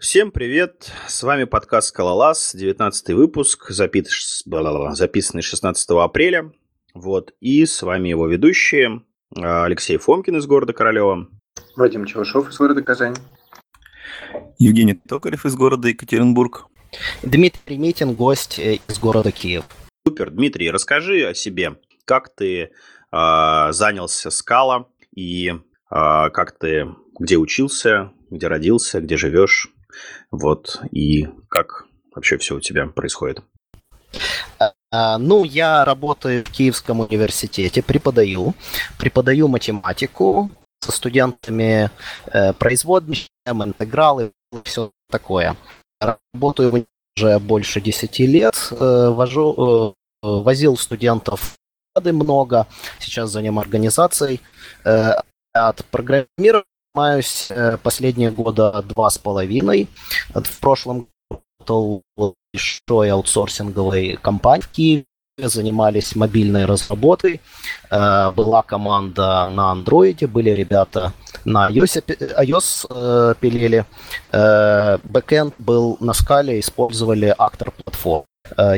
Всем привет! С вами подкаст «Скалолаз», 19 выпуск, запис... записанный 16 апреля. Вот, и с вами его ведущие а, Алексей Фомкин из города Королева. Вадим Чевашов из города Казань. Евгений Токарев из города Екатеринбург. Дмитрий Митин, гость э, из города Киев. Супер, Дмитрий, расскажи о себе. Как ты э, занялся скала и э, как ты, где учился, где родился, где живешь? Вот, и как вообще все у тебя происходит? А, ну, я работаю в Киевском университете, преподаю. Преподаю математику со студентами, э, интегралы, все такое. Работаю уже больше 10 лет, э, вожу, э, возил студентов много, сейчас занимаюсь организацией. От программирования занимаюсь э, последние года два с половиной. В прошлом в большой аутсорсинговой компании в Киеве, занимались мобильной разработкой. Э, была команда на андроиде, были ребята на iOS, iOS э, пилили. Бэкэнд был на скале, использовали актор платформ.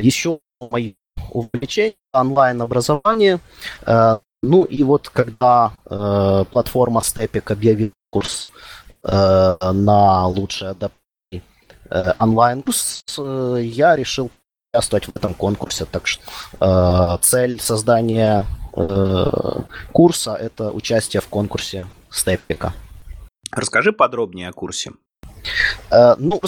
Еще мои увлечения онлайн-образование. Ну и вот когда э, платформа Stepik объявила курс э, на лучший адаптивный э, онлайн-курс, э, я решил участвовать в этом конкурсе. Так что э, цель создания э, курса – это участие в конкурсе Степпика. Расскажи подробнее о курсе. Э, ну,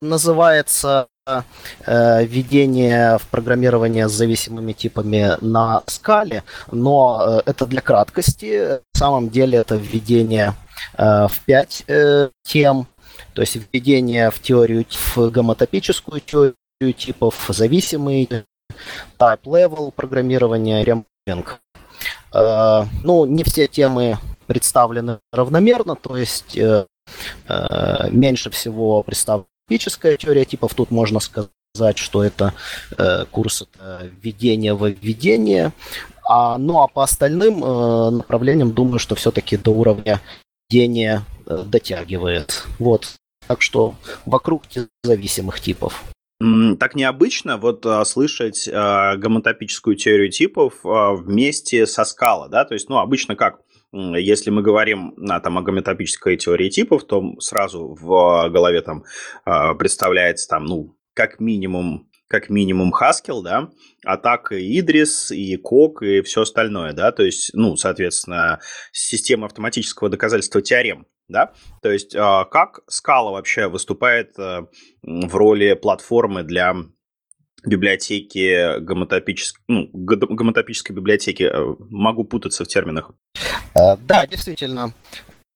называется э, введение в программирование с зависимыми типами на скале, но э, это для краткости. На самом деле это введение в пять тем, то есть введение в теорию, в гомотопическую теорию типов, зависимый, type level программирование, ремпинг. Ну, не все темы представлены равномерно, то есть меньше всего представлена теория типов. Тут можно сказать, что это э, курс это введение в введение. А, ну а по остальным э, направлениям думаю, что все-таки до уровня введения дотягивает. Вот. Так что вокруг зависимых типов. Так необычно вот а, слышать а, гомотопическую теорию типов а, вместе со скала, да? То есть, ну, обычно как? Если мы говорим на там, о гометопической теории типов, то сразу в голове там а, представляется там, ну, как минимум как минимум Haskell, да, а так и Идрис, и Кок, и все остальное, да, то есть, ну, соответственно, система автоматического доказательства теорем, да, то есть а, как Scala вообще выступает э, в роли платформы для библиотеки гомотопической, ну, гомотопической библиотеки. Э, могу путаться в терминах. Э, да, действительно.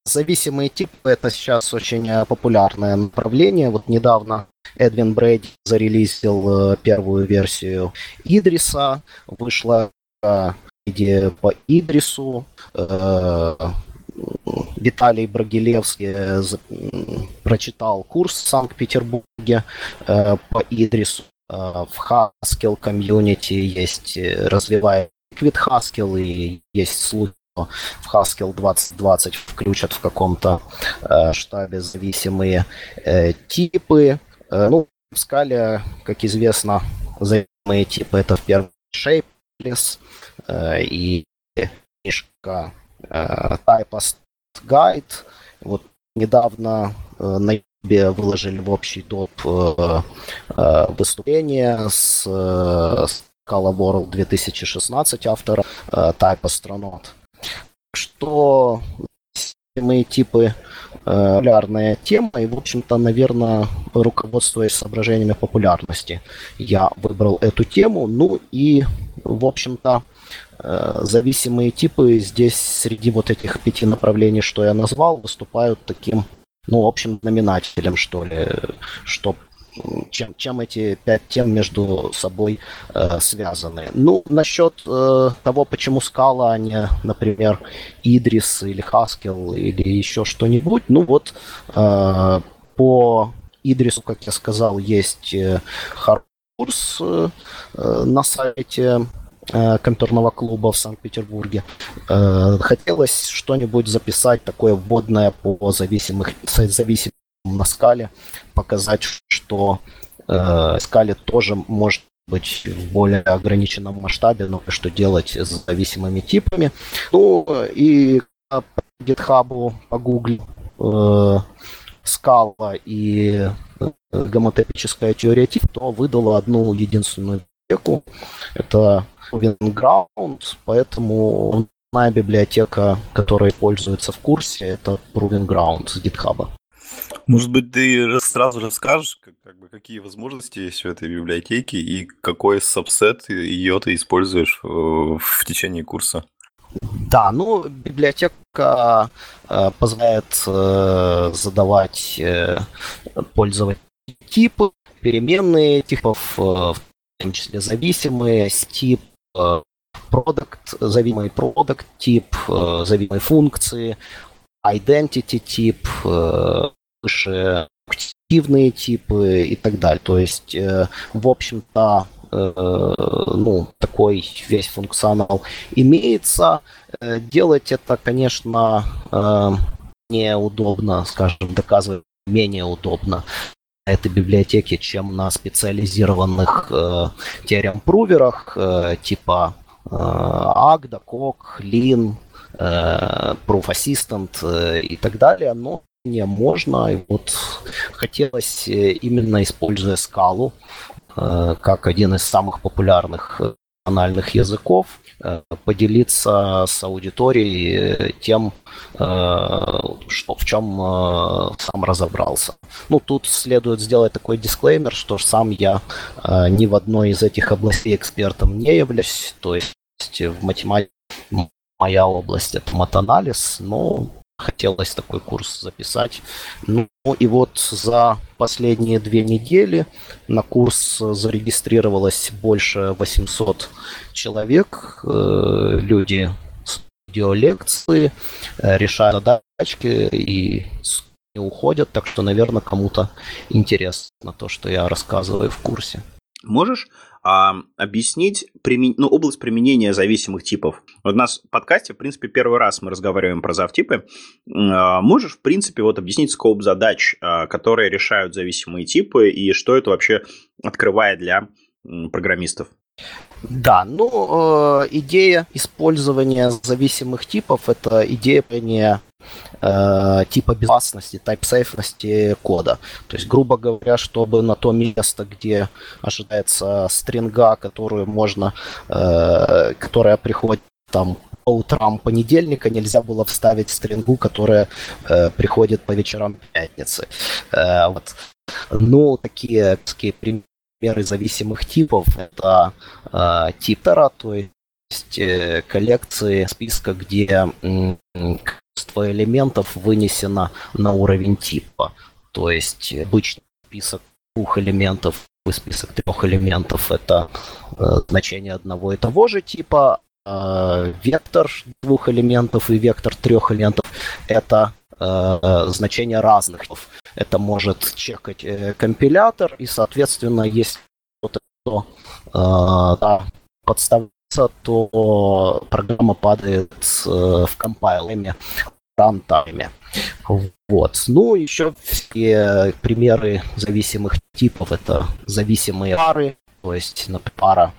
Зависимые типы – это сейчас очень э, популярное направление. Вот недавно Эдвин Брейди зарелизил первую версию Идриса, вышла идея по Идрису, Виталий Брагилевский прочитал курс в Санкт-Петербурге по Идрису. Э, в Haskell комьюнити есть э, развивая Liquid Haskell и есть случай, что в Haskell 2020 включат в каком-то э, штабе зависимые э, типы. Э, ну, в скале, как известно, зависимые типы это в первом Shapeless э, и книжка э, Typast Guide. Вот недавно э, на выложили в общий доп э, э, выступление с, э, Scala World 2016 автора Type Astronaut. Что мы типы популярная тема, и, в общем-то, наверное, руководствуясь соображениями популярности, я выбрал эту тему. Ну и, в общем-то, зависимые типы здесь среди вот этих пяти направлений, что я назвал, выступают таким ну, общим знаменателем, что ли, что чем, чем эти пять тем между собой э, связаны. Ну, насчет э, того, почему скала, а не, например, Идрис или Хаскел или еще что-нибудь, ну вот э, по Идрису, как я сказал, есть э, курс э, э, на сайте Э, компьютерного клуба в Санкт-Петербурге. Э, хотелось что-нибудь записать такое вводное по зависимых, зависимым на скале, показать, что э, скале тоже может быть в более ограниченном масштабе, но что делать с зависимыми типами. Ну и по GitHub погугли э, скала и э, гомотепическая теория тип, то выдала одну единственную библиотеку. Это Proving Ground, поэтому моя библиотека, которая используется в курсе, это Proving Ground с GitHub. Может быть, ты сразу расскажешь, как, как бы, какие возможности есть у этой библиотеки и какой сабсет ее ты используешь в, в течение курса? Да, ну, библиотека э, позволяет э, задавать э, пользователям типы, переменные типов, э, в том числе зависимые, тип, э, продукт, зависимый продукт тип, э, зависимые функции, identity тип, э, выше активные типы и так далее. То есть, э, в общем-то, э, ну, такой весь функционал имеется. Э, делать это, конечно, неудобно, скажем, доказывать менее удобно на этой библиотеке, чем на специализированных э, теорем-пруверах э, типа э, Agda, Kok, Lean, э, Proof Assistant э, и так далее, но не можно. И вот хотелось именно используя скалу э, как один из самых популярных национальных языков, э, поделиться с аудиторией тем, э, что, в чем сам разобрался. Ну, тут следует сделать такой дисклеймер, что сам я ни в одной из этих областей экспертом не являюсь, то есть в математике моя область это матанализ, но хотелось такой курс записать. Ну и вот за последние две недели на курс зарегистрировалось больше 800 человек. Э, люди видеолекции, э, решают задачки и уходят, так что, наверное, кому-то интересно то, что я рассказываю в курсе. Можешь а, объяснить примен... ну, область применения зависимых типов. Вот у нас в подкасте, в принципе, первый раз мы разговариваем про завтипы. А, можешь, в принципе, вот объяснить скоп задач, а, которые решают зависимые типы, и что это вообще открывает для программистов? Да, ну, э, идея использования зависимых типов – это идея э, типа безопасности, type-сейфности кода. То есть, грубо говоря, чтобы на то место, где ожидается стринга, которую можно, э, которая приходит там по утрам понедельника, нельзя было вставить стрингу, которая э, приходит по вечерам пятницы. Э, вот. Ну, такие, такие примеры зависимых типов это э, титера, то есть э, коллекции списка, где количество элементов вынесено на уровень типа. То есть обычный список двух элементов и список трех элементов это э, значение одного и того же типа, э, вектор двух элементов и вектор трех элементов это э, значения разных. Это может чекать э, компилятор, и, соответственно, если что-то э, да, подставляется, то программа падает э, в компайлеме рантайме. Вот. Ну, еще все примеры зависимых типов это зависимые пары, то есть например, пара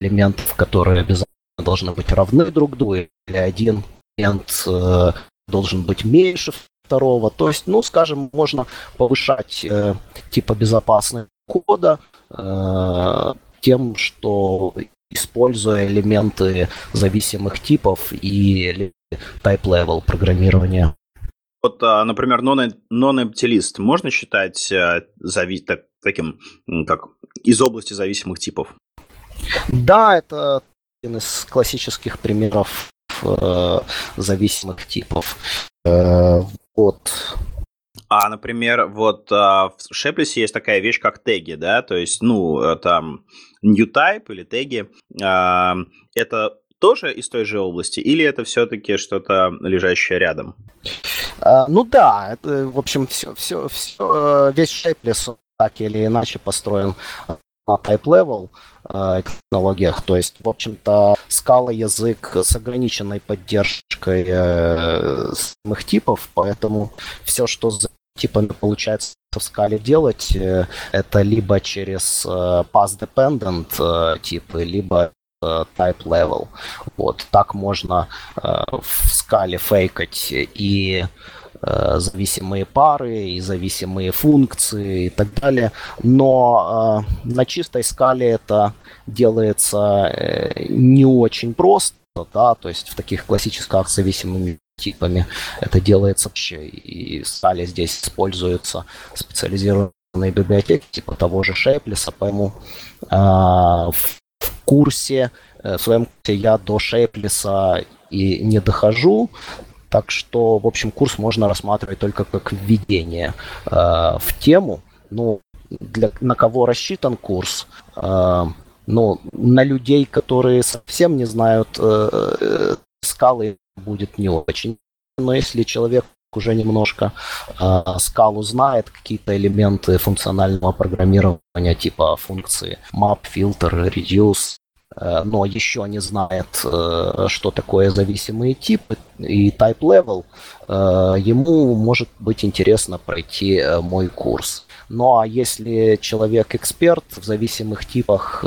элементов, которые обязательно должны быть равны друг другу, или один элемент э, должен быть меньше второго. То есть, ну, скажем, можно повышать э, типа безопасность кода э, тем, что используя элементы зависимых типов и type level программирования. Вот, а, например, non-empty можно считать э, зави- так, таким, как из области зависимых типов? Да, это один из классических примеров э, зависимых типов. Э, вот. А, например, вот а, в Шеплисе есть такая вещь, как теги, да, то есть, ну, э, там, new type или теги. А, это тоже из той же области, или это все-таки что-то лежащее рядом? А, ну да, это, в общем, все, все, все, весь Shapeless так или иначе построен на type level э, технологиях. То есть, в общем-то, скала язык с ограниченной поддержкой э, самых типов, поэтому все, что типами получается в скале делать, это либо через pass dependent типы, либо type level. Вот так можно в скале фейкать и Э, зависимые пары и зависимые функции и так далее. Но э, на чистой скале это делается э, не очень просто, да, то есть в таких классических зависимыми типами это делается вообще. И в скале здесь используются специализированные библиотеки типа того же Шейплиса, поэтому э, курсе, в своем курсе я до Шейплиса и не дохожу, так что, в общем, курс можно рассматривать только как введение э, в тему. Ну, для, на кого рассчитан курс? Э, ну, на людей, которые совсем не знают э, э, скалы, будет не очень. Но если человек уже немножко э, скалу знает, какие-то элементы функционального программирования типа функции map, filter, reduce, Э, но еще не знает, э, что такое зависимые типы и type level, э, ему может быть интересно пройти мой курс. Ну а если человек эксперт в зависимых типах,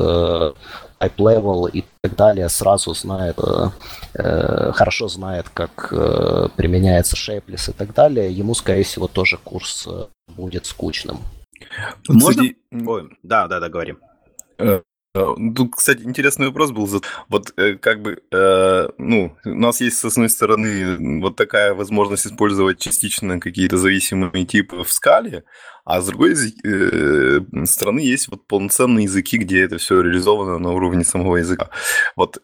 type level и так далее, сразу знает, хорошо знает, как применяется Shapeless и так далее, ему, скорее всего, тоже курс будет скучным. Можно? Ой, да, да, да, говорим. Тут, ну, кстати, интересный вопрос был. Вот э, как бы, э, ну, у нас есть, с одной стороны, вот такая возможность использовать частично какие-то зависимые типы в скале, а с другой э, стороны есть вот полноценные языки, где это все реализовано на уровне самого языка. Вот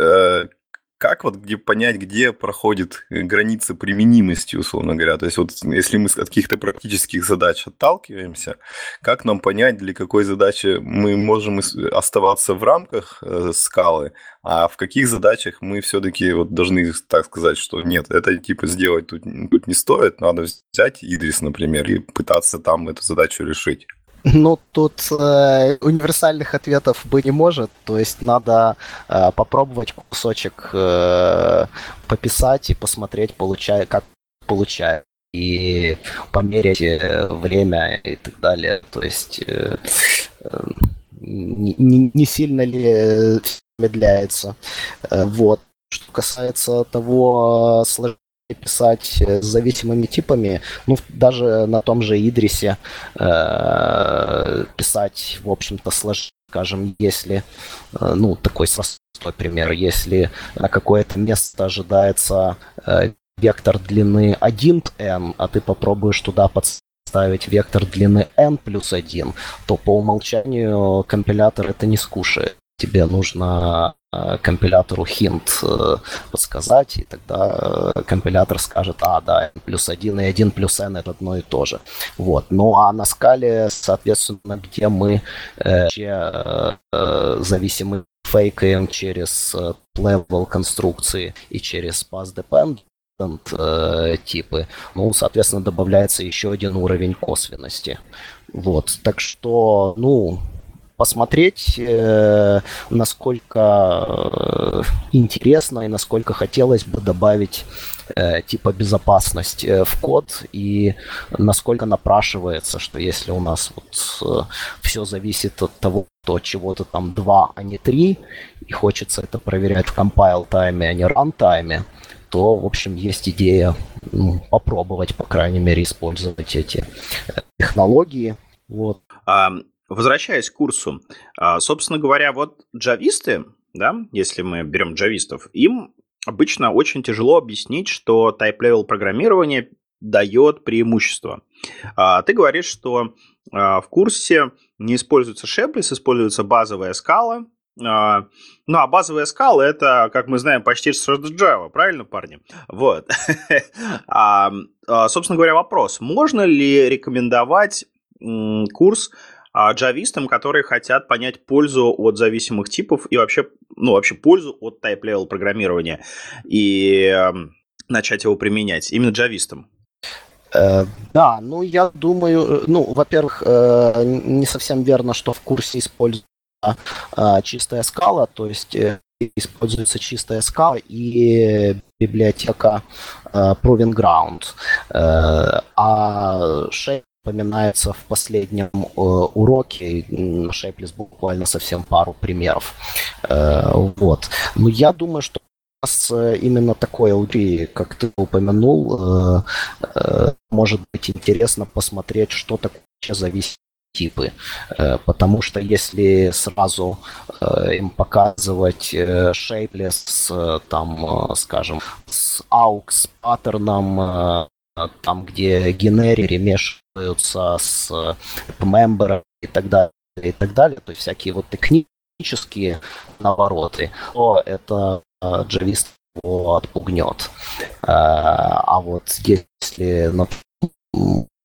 как вот где понять, где проходит э, граница применимости, условно говоря? То есть вот если мы от каких-то практических задач отталкиваемся, как нам понять, для какой задачи мы можем оставаться в рамках э, скалы, а в каких задачах мы все-таки вот должны так сказать, что нет, это типа сделать тут, тут не стоит, надо взять Идрис, например, и пытаться там эту задачу решить. Ну, тут э, универсальных ответов быть не может. То есть надо э, попробовать кусочек э, пописать и посмотреть, получая, как получает. И померить э, время и так далее. То есть э, э, не, не сильно ли медляется. Э, вот. Что касается того, сложнее писать с зависимыми типами, ну, даже на том же Идрисе э, писать, в общем-то, сложнее, скажем, если, э, ну, такой простой пример, если на какое-то место ожидается э, вектор длины 1n, а ты попробуешь туда подставить вектор длины n плюс 1, то по умолчанию компилятор это не скушает. Тебе нужно Э, компилятору хинт э, подсказать, и тогда э, компилятор скажет, а, да, плюс 1 и 1 плюс n это одно и то же. Вот. Ну а на скале, соответственно, где мы вообще зависимы фейкаем через level конструкции и через pass dependent типы, ну, соответственно, добавляется еще один уровень косвенности. Вот, так что, ну, посмотреть, э, насколько э, интересно и насколько хотелось бы добавить э, типа безопасность в код и насколько напрашивается, что если у нас вот все зависит от того, то чего-то там два, а не три, и хочется это проверять в compile тайме, а не run тайме, то, в общем, есть идея ну, попробовать, по крайней мере, использовать эти технологии. Вот. Возвращаясь к курсу, а, собственно говоря, вот джависты, да, если мы берем джавистов, им обычно очень тяжело объяснить, что type-level программирование дает преимущество. А, ты говоришь, что а, в курсе не используется Sheplis, используется базовая скала. Ну, а базовая скала это, как мы знаем, почти что Java, правильно, парни? Вот. Собственно говоря, вопрос. Можно ли рекомендовать курс а джавистам, которые хотят понять пользу от зависимых типов и вообще, ну, вообще пользу от type-level программирования и э, начать его применять. Именно джавистам. Э, да, ну я думаю, ну, во-первых, э, не совсем верно, что в курсе используется э, чистая скала, то есть используется чистая скала и библиотека Proving Ground. А Shape упоминается в последнем э, уроке. Шейплес буквально совсем пару примеров. Э, вот. Но я думаю, что нас именно такой аудитории, как ты упомянул, э, э, может быть интересно посмотреть, что такое зависит типы. Э, потому что если сразу э, им показывать э, shapeless, там, скажем, с aux паттерном, там, где генери мешаются с member и так далее, и так далее, то есть всякие вот технические навороты, то это джавист его отпугнет. А вот если,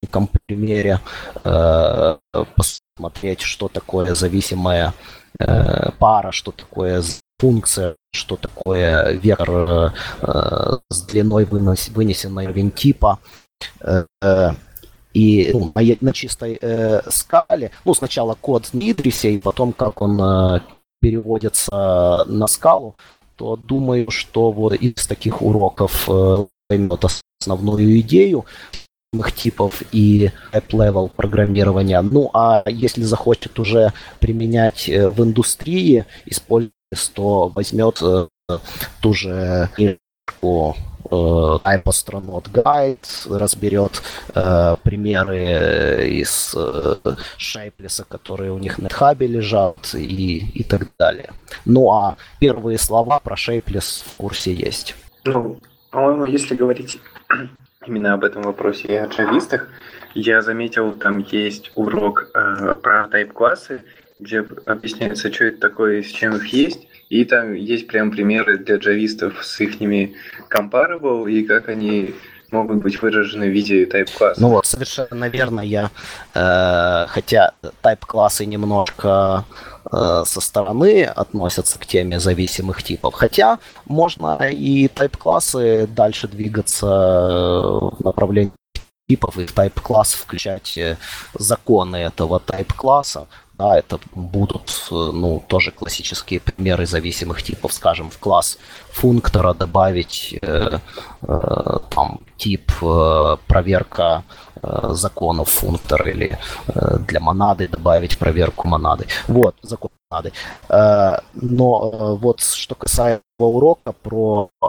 неком примере э, посмотреть, что такое зависимая э, пара, что такое функция, что такое вектор э, с длиной вынос, вынесенной уровень типа. Э, и ну, на, на чистой э, скале, ну, сначала код в Идрисе, и потом как он э, переводится на скалу, то думаю, что вот из таких уроков э, поймет основную идею, типов и app-level программирования. Ну, а если захочет уже применять э, в индустрии, используя, то возьмет э, ту же книжку э, Type Astronaut Guide, разберет э, примеры из э, Шейплеса, которые у них на хабе лежат и, и так далее. Ну а первые слова про Шейплес в курсе есть. Ну, по-моему, если говорить именно об этом вопросе и о джавистах. Я заметил, там есть урок э, про тайп-классы, где объясняется, что это такое и с чем их есть. И там есть прям примеры для джавистов с их comparable и как они могут быть выражены в виде type-класса. Ну вот, совершенно верно. Я, э, хотя type-классы немножко э, со стороны относятся к теме зависимых типов, хотя можно и type-классы дальше двигаться э, в направлении типов и type-класс включать э, законы этого type-класса, да, это будут, э, ну, тоже классические примеры зависимых типов, скажем, в класс функтора добавить э, э, там тип э, проверка э, законов функтора или э, для монады добавить проверку монады. Вот, закон монады. Э, но э, вот что касается урока про э,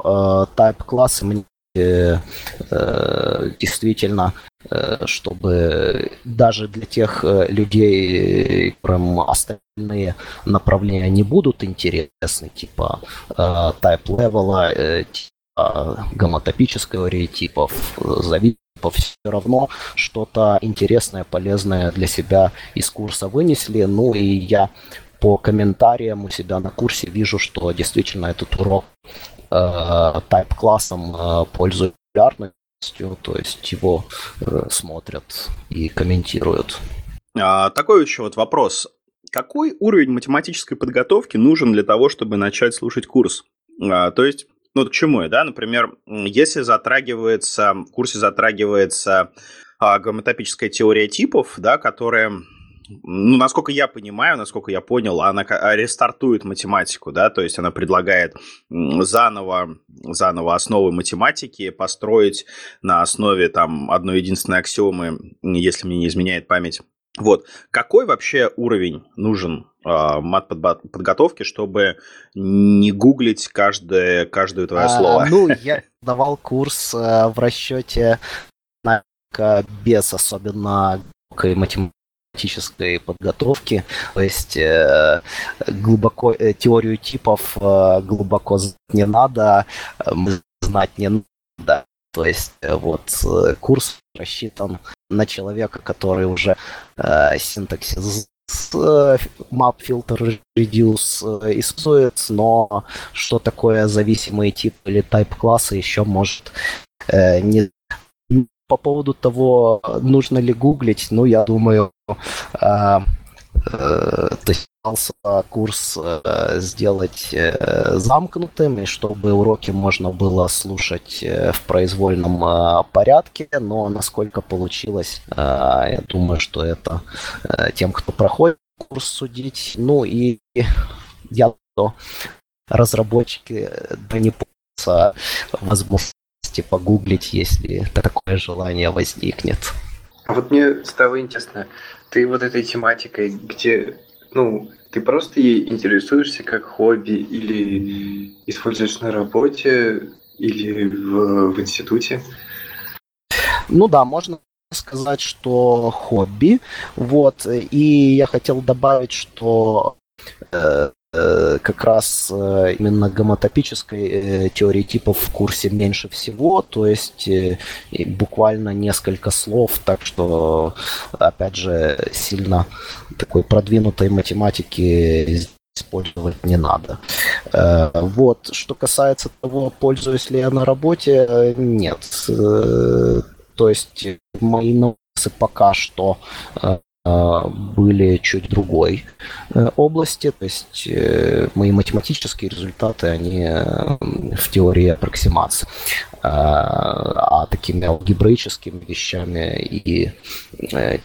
type классы, мне э, действительно Э, чтобы даже для тех э, людей, которым остальные направления не будут интересны, типа э, type level, типа гомотопической типов, зависимых все равно что-то интересное, полезное для себя из курса вынесли. Ну и я по комментариям у себя на курсе вижу, что действительно этот урок э, type классом э, пользуется то есть его э, смотрят и комментируют. А, такой еще вот вопрос. Какой уровень математической подготовки нужен для того, чтобы начать слушать курс? А, то есть, ну, к чему я, да? Например, если затрагивается, в курсе затрагивается а, гомотопическая теория типов, да, которая ну, насколько я понимаю, насколько я понял, она рестартует математику, да, то есть она предлагает заново, заново основы математики построить на основе там одной единственной аксиомы, если мне не изменяет память. Вот. Какой вообще уровень нужен э, мат-подготовки, чтобы не гуглить каждое, каждое твое а, слово? Ну, я давал курс э, в расчете на без особенно математики практической подготовки, то есть э, глубоко э, теорию типов э, глубоко не надо, э, знать не надо. То есть э, вот э, курс рассчитан на человека, который уже э, синтаксис map filter reduce использует, но что такое зависимый тип или type класса еще может э, не по поводу того, нужно ли гуглить, ну, я думаю, э, э, курс э, сделать э, замкнутым, и чтобы уроки можно было слушать э, в произвольном порядке, но насколько получилось, я думаю, что это тем, кто проходит курс, судить. Ну и я то разработчики э, да возможности погуглить, если такое желание возникнет. А вот мне стало интересно, ты вот этой тематикой, где, ну, ты просто ей интересуешься как хобби или используешь на работе или в, в институте? Ну да, можно сказать, что хобби. Вот. И я хотел добавить, что э, как раз э, именно гомотопической э, теории типов в курсе меньше всего, то есть э, буквально несколько слов, так что, опять же, сильно такой продвинутой математики использовать не надо. Э, вот, что касается того, пользуюсь ли я на работе, э, нет. Э, то есть мои новости пока что были чуть другой области, то есть мои математические результаты, они в теории аппроксимации. А такими алгебраическими вещами и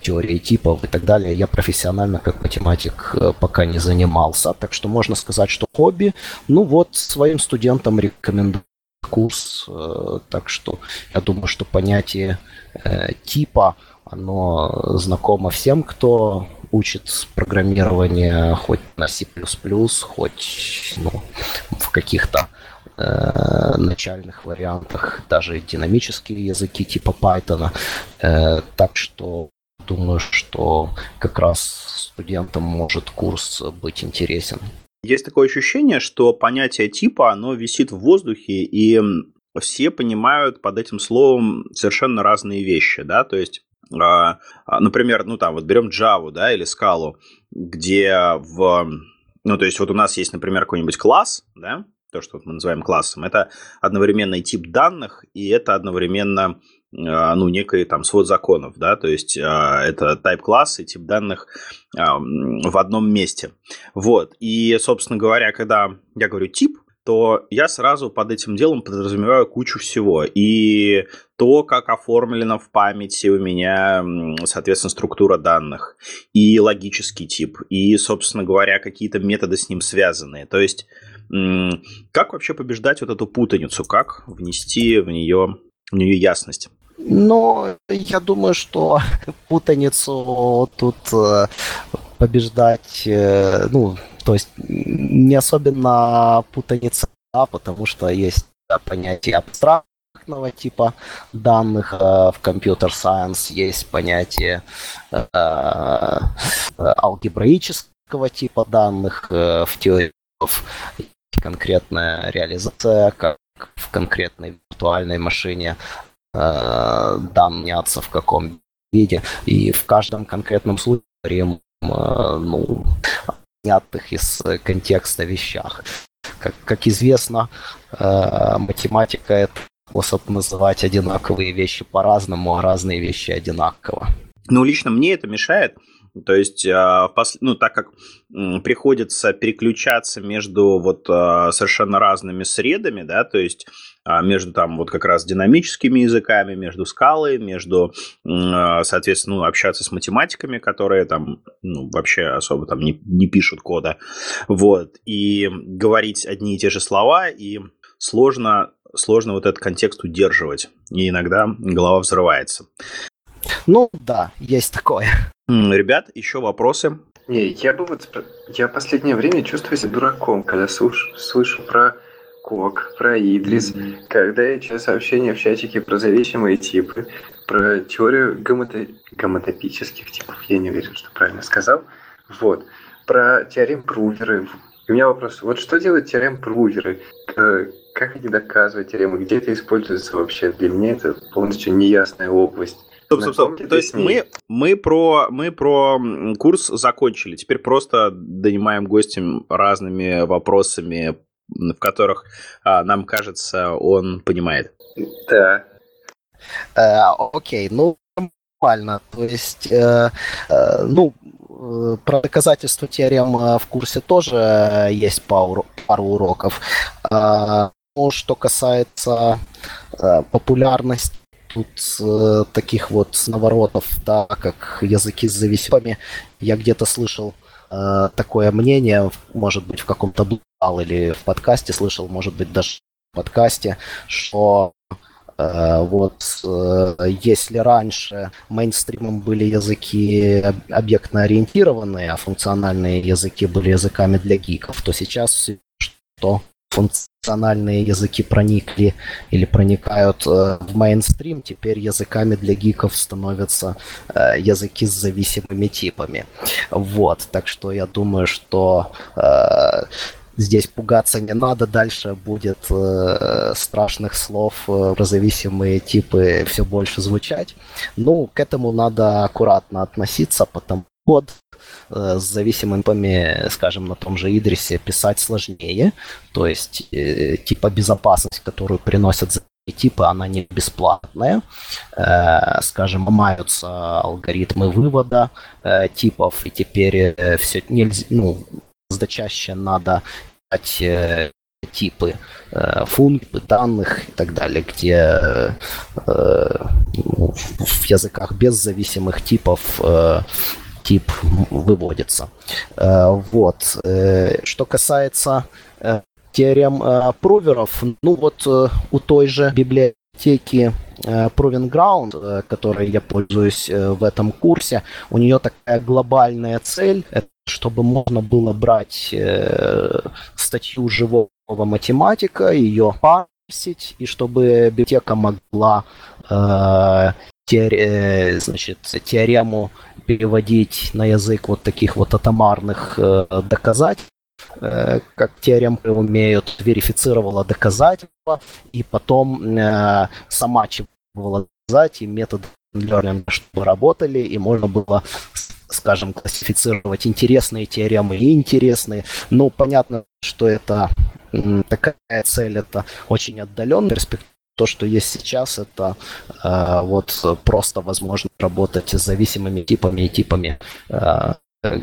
теорией типов и так далее я профессионально как математик пока не занимался. Так что можно сказать, что хобби. Ну вот, своим студентам рекомендую курс, э, так что я думаю, что понятие э, типа, оно знакомо всем, кто учит программирование хоть на C++, хоть ну, в каких-то э, начальных вариантах, даже динамические языки типа Python. Э, так что думаю, что как раз студентам может курс быть интересен. Есть такое ощущение, что понятие типа, оно висит в воздухе, и все понимают под этим словом совершенно разные вещи, да, то есть например, ну там вот берем Java, да, или Scala, где в, ну то есть вот у нас есть, например, какой-нибудь класс, да, то, что мы называем классом, это одновременно и тип данных, и это одновременно а, ну, некий там свод законов, да, то есть а, это type класс и тип данных а, в одном месте. Вот, и, собственно говоря, когда я говорю тип, то я сразу под этим делом подразумеваю кучу всего. И то, как оформлена в памяти у меня, соответственно, структура данных, и логический тип, и, собственно говоря, какие-то методы с ним связанные. То есть, как вообще побеждать вот эту путаницу, как внести в нее, в нее ясность? Но я думаю, что путаницу тут э, побеждать, э, ну, то есть не особенно путаница, да, потому что есть понятие абстрактного типа данных э, в компьютер сайенс, есть понятие алгебраического типа данных в теории конкретная реализация, как в конкретной виртуальной машине э, данняться в каком виде. И в каждом конкретном случае э, ну, снятых из контекста вещах. Как, как известно, э, математика это способ называть одинаковые вещи по-разному, а разные вещи одинаково. Ну, лично мне это мешает, то есть, а, ну, так как приходится переключаться между вот а, совершенно разными средами, да, то есть а, между там вот как раз динамическими языками, между скалой, между, соответственно, ну, общаться с математиками, которые там ну, вообще особо там не, не пишут кода, вот, и говорить одни и те же слова, и сложно, сложно вот этот контекст удерживать, и иногда голова взрывается. Ну да, есть такое. Ребят, еще вопросы? Не, я бы вот... Я в последнее время чувствую себя дураком, когда слышу, слышу про Кок, про Идрис, mm-hmm. когда я читаю сообщения в чатике про зависимые типы, про теорию гомото... гомотопических типов, я не уверен, что правильно сказал. Вот. Про теорем пруверы. У меня вопрос, вот что делают теорем пруверы? Как они доказывают теоремы? Где это используется вообще? Для меня это полностью неясная область. Стоп, стоп, стоп. То есть мы, мы, про, мы про курс закончили. Теперь просто донимаем гостям разными вопросами, в которых а, нам кажется, он понимает. Да. Э, окей, ну нормально. То есть, э, э, ну, э, про доказательство теорем в курсе тоже есть пару, пару уроков. Э, ну, что касается э, популярности тут э, таких вот наворотов, да, как языки с зависимыми. Я где-то слышал э, такое мнение, может быть, в каком-то блал или в подкасте слышал, может быть, даже в подкасте, что Вот если раньше мейнстримом были языки объектно-ориентированные, а функциональные языки были языками для гиков, то сейчас что функциональные языки проникли или проникают э, в мейнстрим, теперь языками для гиков становятся э, языки с зависимыми типами. Вот, так что я думаю, что э, здесь пугаться не надо, дальше будет э, страшных слов э, про зависимые типы все больше звучать. Ну, к этому надо аккуратно относиться, потому Э, с зависимыми скажем, на том же Идрисе писать сложнее. То есть э, типа безопасность, которую приносят типы, она не бесплатная. Э, скажем, ломаются алгоритмы вывода типов, и теперь все нельзя, ну, чаще надо дать типы функций, данных и так далее, где ну, в языках без зависимых типов тип выводится. Э, вот. Э, что касается э, теорем проверов, ну вот у той же библиотеки Proving Ground, которой я пользуюсь в этом курсе, у нее такая глобальная цель, чтобы можно было брать статью живого математика, ее парсить, и чтобы библиотека могла теор, значит, теорему переводить на язык вот таких вот атомарных э, доказательств, э, как теоремы умеют, верифицировала доказательства, и потом э, сама чего доказать, и методы learning, чтобы работали, и можно было скажем, классифицировать интересные теоремы и интересные. Ну, понятно, что это такая цель, это очень отдаленная перспектива, то, что есть сейчас, это э, вот просто возможно работать с зависимыми типами и типами э,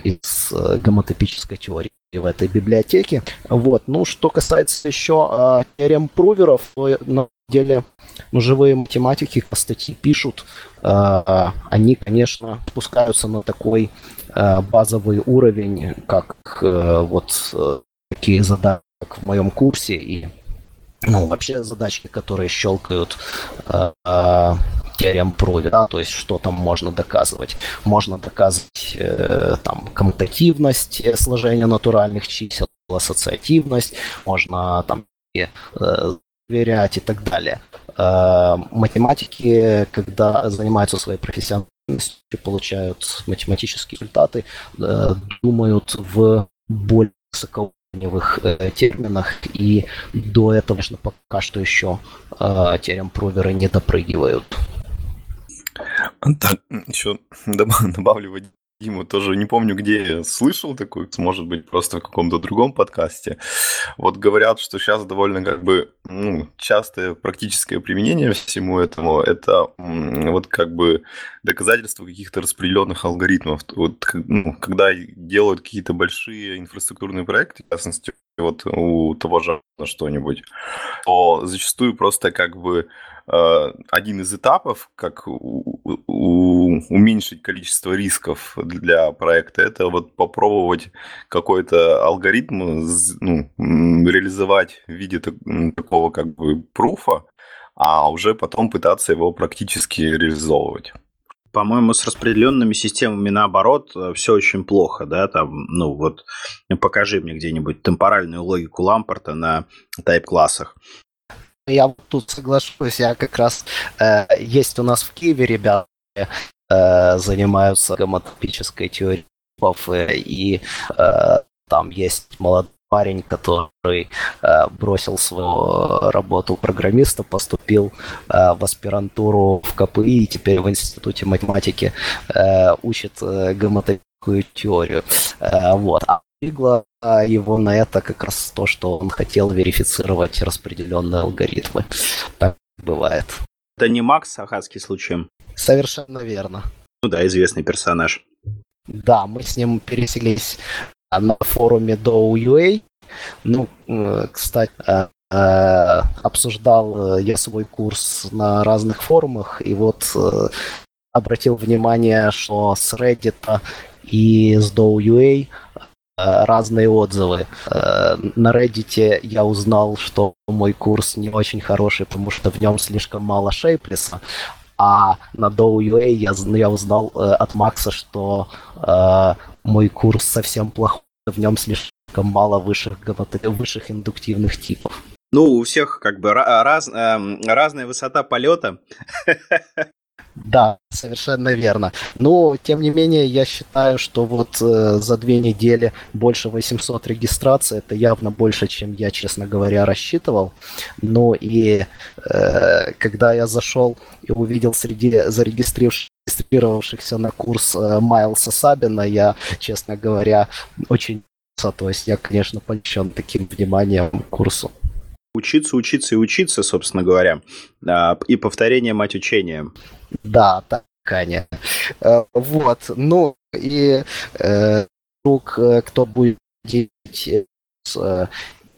из э, гомотопической теории в этой библиотеке. Вот. Ну, что касается еще э, теорем пруверов, то на деле ну, живые математики статьи пишут, э, они, конечно, спускаются на такой э, базовый уровень, как э, вот э, такие задачи в моем курсе и ну, вообще задачки, которые щелкают э, э, теорем Прови, да, то есть что там можно доказывать. Можно доказывать э, там коммутативность сложения натуральных чисел, ассоциативность, можно там э, проверять и так далее. Э, математики, когда занимаются своей профессиональностью, получают математические результаты, э, думают в более высоко уровневых э, терминах, и до этого, конечно, пока что еще э, терем-проверы не допрыгивают. Так, еще добавлю Диму тоже не помню, где слышал такую, может быть, просто в каком-то другом подкасте. Вот говорят, что сейчас довольно как бы ну, частое практическое применение всему этому, это вот как бы доказательство каких-то распределенных алгоритмов. Вот ну, когда делают какие-то большие инфраструктурные проекты, в частности, вот у того же что-нибудь, то зачастую просто как бы Э, один из этапов, как у, у, уменьшить количество рисков для проекта, это вот попробовать какой-то алгоритм ну, реализовать в виде такого как бы пруфа, а уже потом пытаться его практически реализовывать. По-моему, с распределенными системами наоборот э, все очень плохо, да, там, ну вот, покажи мне где-нибудь темпоральную логику Лампорта на тайп-классах. Я тут соглашусь, я как раз... Э, есть у нас в Киеве ребята, э, занимаются гомотопической теорией э, и э, там есть молодой парень, который э, бросил свою работу программиста, поступил э, в аспирантуру в КПИ и теперь в Институте математики э, учит э, гомотопическую теорию. Э, вот. А Двигло его на это как раз то, что он хотел верифицировать распределенные алгоритмы. Так бывает. Это не Макс Сахацкий случаем? Совершенно верно. Ну да, известный персонаж. Да, мы с ним пересеклись на форуме DOUA. Ну, э, кстати, э, э, обсуждал я свой курс на разных форумах, и вот обратил внимание, что с Reddit и с DOUA разные отзывы. На Reddit я узнал, что мой курс не очень хороший, потому что в нем слишком мало шейплеса, а на DOUA я, я узнал от Макса, что мой курс совсем плохой, в нем слишком мало высших, высших индуктивных типов. Ну, у всех как бы раз, э, разная высота полета. Да, совершенно верно. Но, тем не менее, я считаю, что вот э, за две недели больше 800 регистраций, это явно больше, чем я, честно говоря, рассчитывал. Ну и э, когда я зашел и увидел среди зарегистрировавшихся на курс э, Майлса Сабина, я, честно говоря, очень... То есть я, конечно, польщен таким вниманием к курсу. Учиться, учиться и учиться, собственно говоря. А, и повторение мать учения. Да, так, Аня. Э, вот, ну и э, вдруг э, кто будет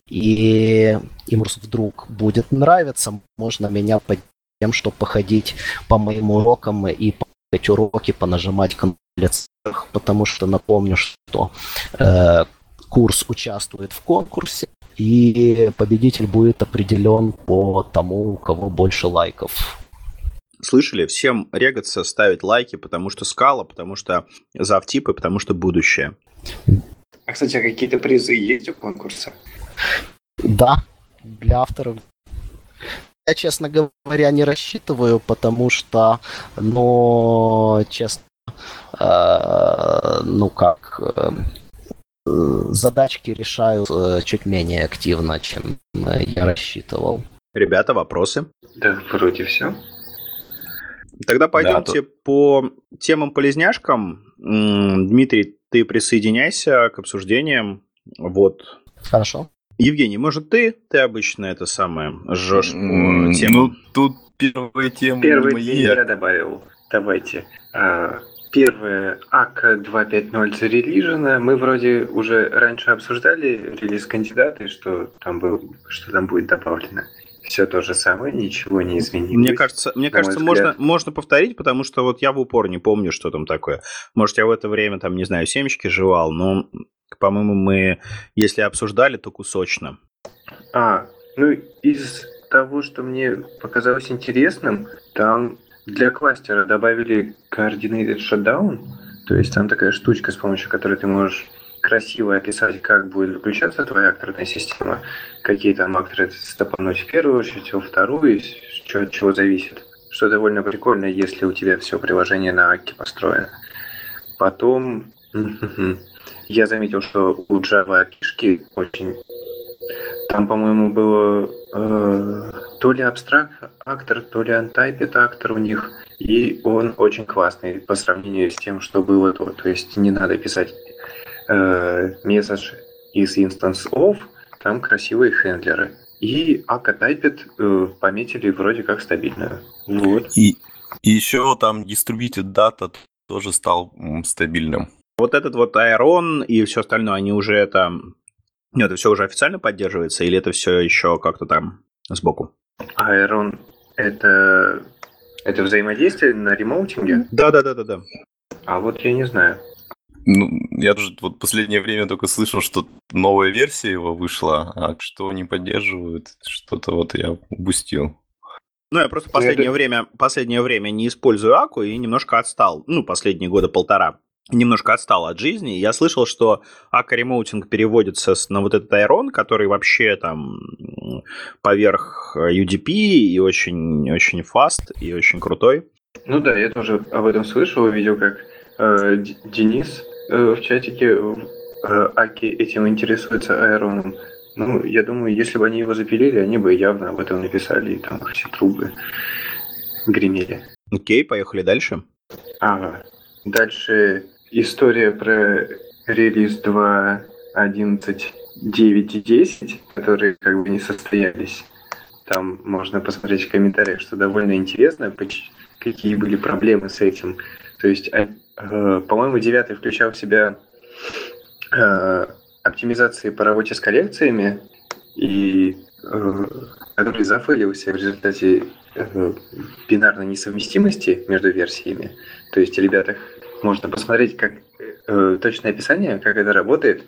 и им вдруг будет нравиться, можно меня под тем, чтобы походить по моим урокам и эти уроки понажимать конец, потому что напомню, что э, курс участвует в конкурсе, и победитель будет определен по тому, у кого больше лайков. Слышали? Всем регаться, ставить лайки, потому что скала, потому что завтипы, потому что будущее. А, кстати, а какие-то призы есть у конкурса? Да, для авторов. Я, честно говоря, не рассчитываю, потому что, ну, честно, э, ну как, э, задачки решают э, чуть менее активно, чем э, я рассчитывал. Ребята, вопросы? Да, вроде все. Тогда пойдемте да, по темам полезняшкам. Дмитрий, ты присоединяйся к обсуждениям. Вот. Хорошо. Евгений, может ты? Ты обычно это самое жжешь по темам. Ну, тут первая тема. Первые две я добавил. Давайте. А, Первое, АК 2.5.0 зарелижено. Мы вроде уже раньше обсуждали релиз кандидаты, что там, был, что там будет добавлено. Все то же самое, ничего не изменилось. Мне кажется, мне кажется можно, можно повторить, потому что вот я в упор не помню, что там такое. Может, я в это время, там, не знаю, семечки жевал, но, по-моему, мы, если обсуждали, то кусочно. А, ну, из того, что мне показалось интересным, там для кластера добавили Coordinated Shutdown, то есть там такая штучка, с помощью которой ты можешь красиво описать, как будет выключаться твоя акторная система, какие там акторы стопануть в первую очередь, во вторую, что, от чего зависит. Что довольно прикольно, если у тебя все приложение на Аке построено. Потом я заметил, что у Java кишки очень там, по-моему, было э, то ли абстракт актор, то ли untyped актор у них. И он очень классный по сравнению с тем, что было то. То есть не надо писать э, месседж из instance of, там красивые хендлеры. И Typed э, пометили вроде как стабильную. Вот. И, и еще там distributed data тоже стал стабильным. Вот этот вот Iron и все остальное, они уже это нет, это все уже официально поддерживается, или это все еще как-то там сбоку? Айрон это это взаимодействие на ремоутинге? Да, да, да, да, да. А вот я не знаю. Ну, я же вот последнее время только слышал, что новая версия его вышла, а что не поддерживают, что-то вот я упустил. Ну, я просто последнее, время, последнее время не использую Аку и немножко отстал. Ну, последние года полтора немножко отстал от жизни. Я слышал, что Ака ремоутинг переводится на вот этот Iron, который вообще там поверх UDP и очень, очень фаст и очень крутой. Ну да, я тоже об этом слышал, увидел, как э, Денис э, в чатике э, Аки этим интересуется Айроном. Ну, я думаю, если бы они его запилили, они бы явно об этом написали, и там все трубы гремели. Окей, поехали дальше. Ага. Дальше история про релиз 2.11, 9 и 10, которые как бы не состоялись. Там можно посмотреть в комментариях, что довольно интересно, какие были проблемы с этим. То есть, э, э, по-моему, 9 включал в себя э, оптимизации по работе с коллекциями, и который зафейлился в результате бинарной несовместимости между версиями. То есть ребята можно посмотреть, как э, точное описание, как это работает,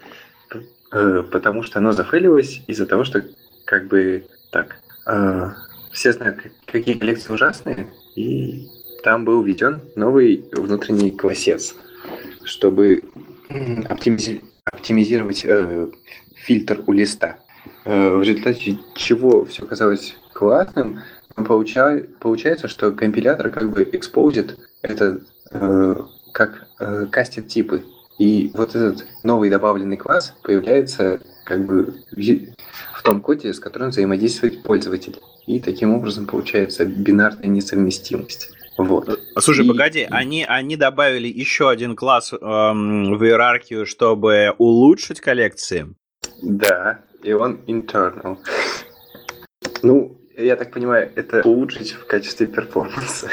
э, потому что оно зафейлилось из-за того, что как бы так, э, все знают, какие коллекции ужасные, и там был введен новый внутренний классец, чтобы оптимизи- оптимизировать э, фильтр у листа. Э, в результате чего все казалось классным, но получа- получается, что компилятор как бы экспозит это э, как э, кастит типы. И вот этот новый добавленный класс появляется как бы в том коде, с которым взаимодействует пользователь. И таким образом получается бинарная несовместимость. Вот. Слушай, И- погоди, они, они добавили еще один класс эм, в иерархию, чтобы улучшить коллекции. Да, и он internal. Ну, я так понимаю, это улучшить в качестве перформанса.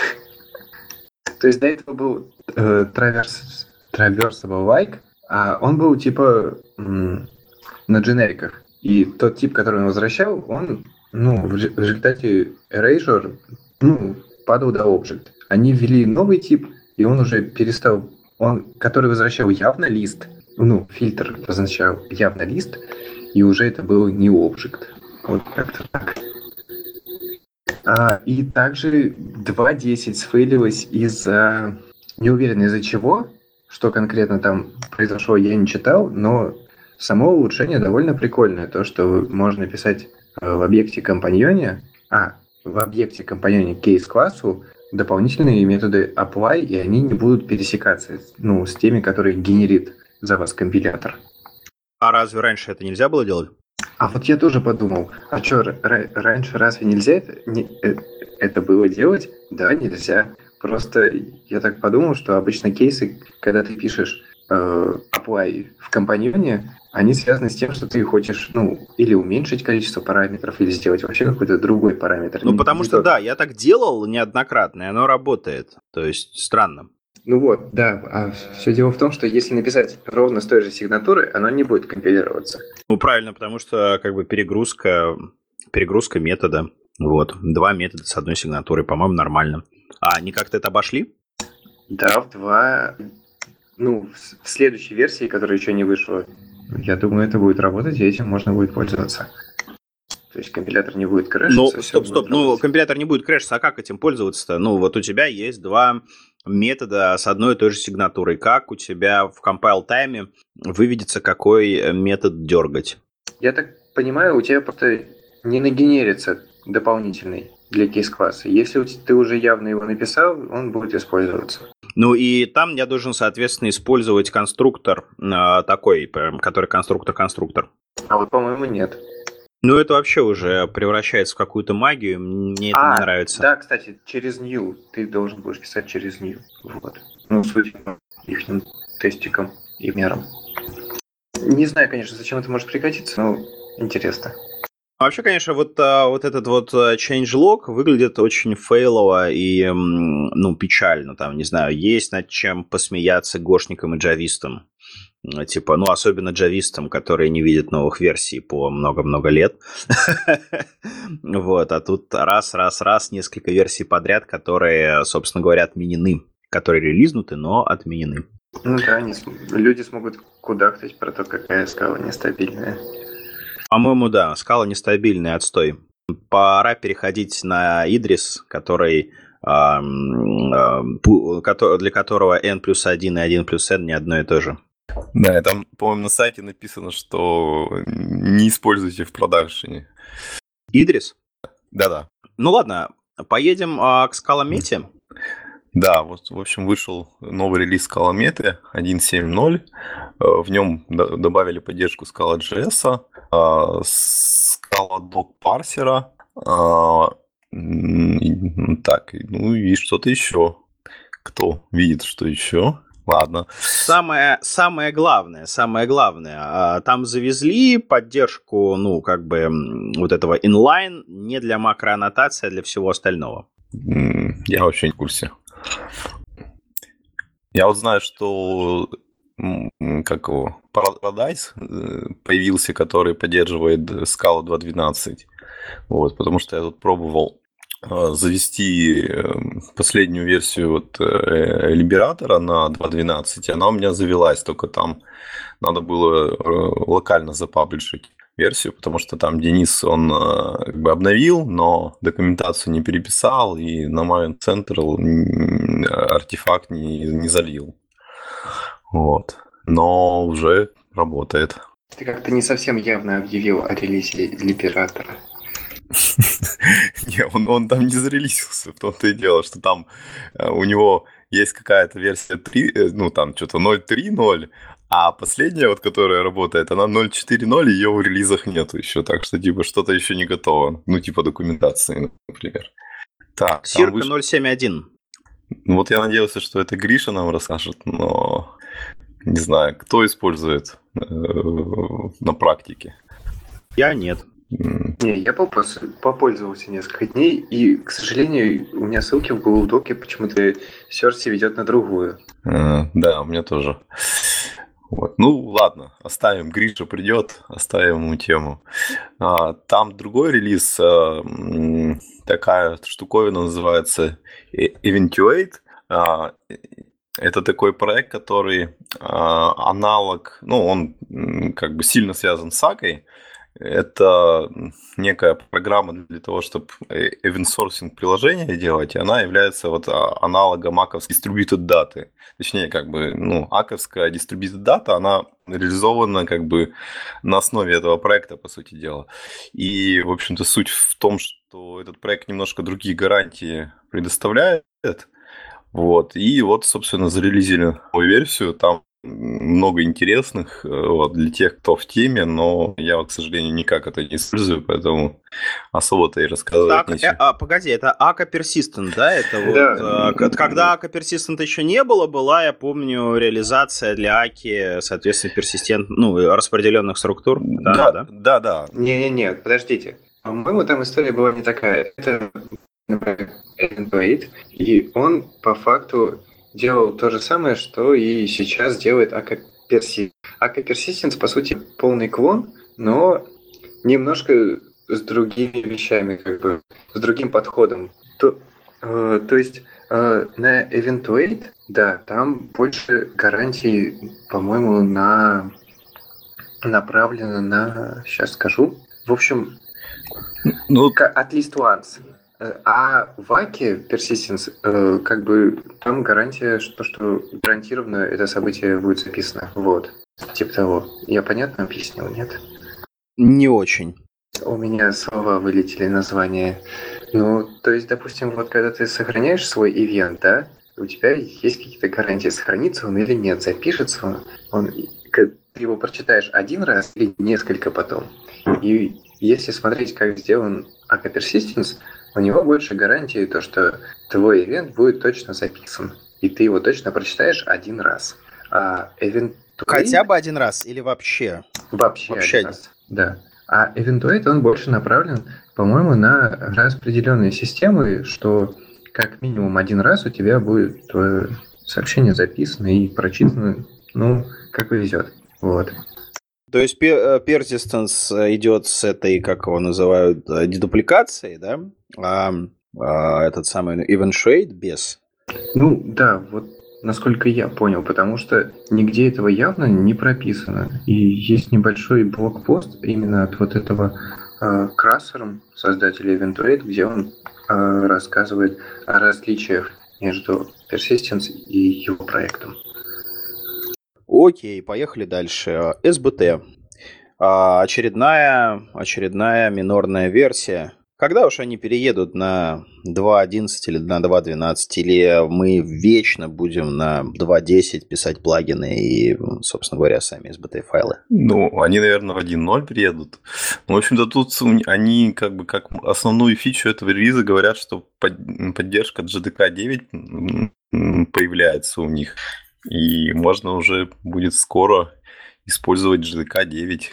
То есть до этого был э, traverse, traversable like, а он был типа на дженериках. И тот тип, который он возвращал, он, ну, в результате erasure, ну, падал до object. Они ввели новый тип, и он уже перестал, он, который возвращал явно лист, ну, фильтр означал явно лист, и уже это был не object. Вот как-то так. А, и также 2.10 сфейлилось из-за... Не уверен из-за чего, что конкретно там произошло, я не читал, но само улучшение довольно прикольное. То, что можно писать э, в объекте компаньоне, а, в объекте компаньоне кейс-классу дополнительные методы apply, и они не будут пересекаться ну, с теми, которые генерит за вас компилятор. А разве раньше это нельзя было делать? А вот я тоже подумал, а что, раньше разве нельзя это, не, э, это было делать? Да, нельзя. Просто я так подумал, что обычно кейсы, когда ты пишешь apply в компаньоне, они связаны с тем, что ты хочешь, ну, или уменьшить количество параметров, или сделать вообще какой-то другой параметр. Ну, Не- потому не что, тот. да, я так делал неоднократно, и оно работает. То есть, странно. Ну вот, да. А все дело в том, что если написать ровно с той же сигнатуры, оно не будет компилироваться. Ну, правильно, потому что, как бы, перегрузка, перегрузка метода. Вот. Два метода с одной сигнатурой, по-моему, нормально. А они как-то это обошли? Да, в два... Ну, в следующей версии, которая еще не вышла, я думаю, это будет работать, и этим можно будет пользоваться. То есть компилятор не будет крэшиться. Ну, стоп, стоп. Ну, работать. компилятор не будет крэшиться, а как этим пользоваться-то? Ну, вот у тебя есть два метода с одной и той же сигнатурой. Как у тебя в compile тайме выведется, какой метод дергать? Я так понимаю, у тебя просто не нагенерится дополнительный для кейс-класса. Если ты уже явно его написал, он будет использоваться. Ну и там я должен, соответственно, использовать конструктор э, такой, прям, который конструктор-конструктор. А вот, по-моему, нет. Ну это вообще уже превращается в какую-то магию, мне это А, не нравится. Да, кстати, через new. Ты должен будешь писать через new. Вот. Ну, по их тестикам и мерам. Не знаю, конечно, зачем это может пригодиться, но интересно. Вообще, конечно, вот, а, вот этот вот а, changelog выглядит очень фейлово и, ну, печально. Там, не знаю, есть над чем посмеяться гошникам и джавистам. Типа, ну, особенно джавистам, которые не видят новых версий по много-много лет. Вот, а тут раз, раз, раз, несколько версий подряд, которые, собственно говоря, отменены. Которые релизнуты, но отменены. Ну да, люди смогут кудахтать про то, какая скала нестабильная. По-моему, да, скала нестабильный отстой. Пора переходить на Идрис, который, для которого n плюс 1 и 1 плюс n не одно и то же. Да, и там, по-моему, на сайте написано, что не используйте в продакшене. Идрис? Да-да. Ну ладно, поедем а, к скаломете. Да, вот, в общем, вышел новый релиз Scala 1.7.0. Э, В нем добавили поддержку Scala.js, э, Scala Doc парсера. Так, ну и что-то еще. Кто видит, что еще? Ладно. Самое, самое главное, самое главное, а, там завезли поддержку, ну, как бы, вот этого inline не для макроаннотации, а для всего остального. Я вообще не в курсе. Я вот знаю, что как его, Paradise э, появился, который поддерживает Scala 2.12. Вот, потому что я тут пробовал завести эм, последнюю версию вот э, Либератора на 2.12, она у меня завелась, только там надо было э, локально запаблишить версию, потому что там Денис, он э, как бы обновил, но документацию не переписал, и на Maven Central артефакт не, не залил. Вот. Но уже работает. Ты как-то не совсем явно объявил о релизе Либератора. Не, он, он там не зарелизился, в том-то и дело, что там э, у него есть какая-то версия 3, э, ну там что-то 0.3.0, а последняя, вот которая работает, она 0.4.0, ее в релизах нету еще, так что типа что-то еще не готово. Ну типа документации, например. Так, Сирка выш... 0.7.1. Ну вот я надеялся, что это Гриша нам расскажет, но не знаю, кто использует э, на практике. Я нет. Не, я попользовался несколько дней, и, к сожалению, у меня ссылки в Google Доке почему-то Серси ведет на другую. А, да, у меня тоже. Вот. Ну, ладно, оставим. Гриша придет, оставим ему тему. А, там другой релиз, а, такая штуковина называется Eventuate. А, это такой проект, который а, аналог, ну, он как бы сильно связан с Акой, это некая программа для того, чтобы event-sourcing приложения делать, и она является вот а, аналогом маковской distributed даты. Точнее, как бы, ну, аковская distributed дата, она реализована как бы на основе этого проекта, по сути дела. И, в общем-то, суть в том, что этот проект немножко другие гарантии предоставляет, вот. И вот, собственно, зарелизили новую версию. Там много интересных э, вот, для тех, кто в теме, но я, к сожалению, никак это не использую, поэтому особо-то и рассказывать так, нечего. Э, а, погоди, это Ака Persistent, да? Это вот, да. Э, когда Ака Persistent еще не было, была, я помню, реализация для Аки, соответственно, персистент, ну, распределенных структур. Да, да, да. да. Не-не-не, подождите. По-моему, там история была не такая. Это например, Android, и он по факту делал то же самое, что и сейчас делает AK Persistence. AK Persistence, по сути, полный клон, но немножко с другими вещами, как бы, с другим подходом. То, э, то есть э, на Eventuate, да, там больше гарантий, по-моему, на направлено на, сейчас скажу, в общем, ну, at least once. А в Аке Persistence, э, как бы там гарантия, что, что гарантированно это событие будет записано. Вот. Типа того. Я понятно объяснил, нет? Не очень. У меня слова вылетели название. Ну, то есть, допустим, вот когда ты сохраняешь свой ивент, да, у тебя есть какие-то гарантии, сохранится он или нет, запишется он, он ты его прочитаешь один раз или несколько потом. И если смотреть, как сделан Aka Persistence, у него больше гарантии то, что твой ивент будет точно записан, и ты его точно прочитаешь один раз. А Eventuate... Хотя бы один раз или вообще? Вообще, вообще один раз, да. А Eventuate, он больше направлен, по-моему, на распределенные системы, что как минимум один раз у тебя будет твое сообщение записано и прочитано, ну, как повезет. Вот. То есть э, persistence идет с этой, как его называют, э, дедупликацией, да? А, а этот самый eventuate без? Ну, да, вот насколько я понял, потому что нигде этого явно не прописано. И есть небольшой блокпост именно от вот этого э, Крассером, создателя Eventuate, где он э, рассказывает о различиях между Persistence и его проектом. Окей, поехали дальше. СБТ. А, очередная, очередная минорная версия. Когда уж они переедут на 2.11 или на 2.12, или мы вечно будем на 2.10 писать плагины и, собственно говоря, сами SBT-файлы? Ну, они, наверное, в 1.0 переедут. Ну, в общем-то, тут они как бы как основную фичу этого релиза говорят, что поддержка GDK 9 появляется у них. И можно уже будет скоро использовать GDK 9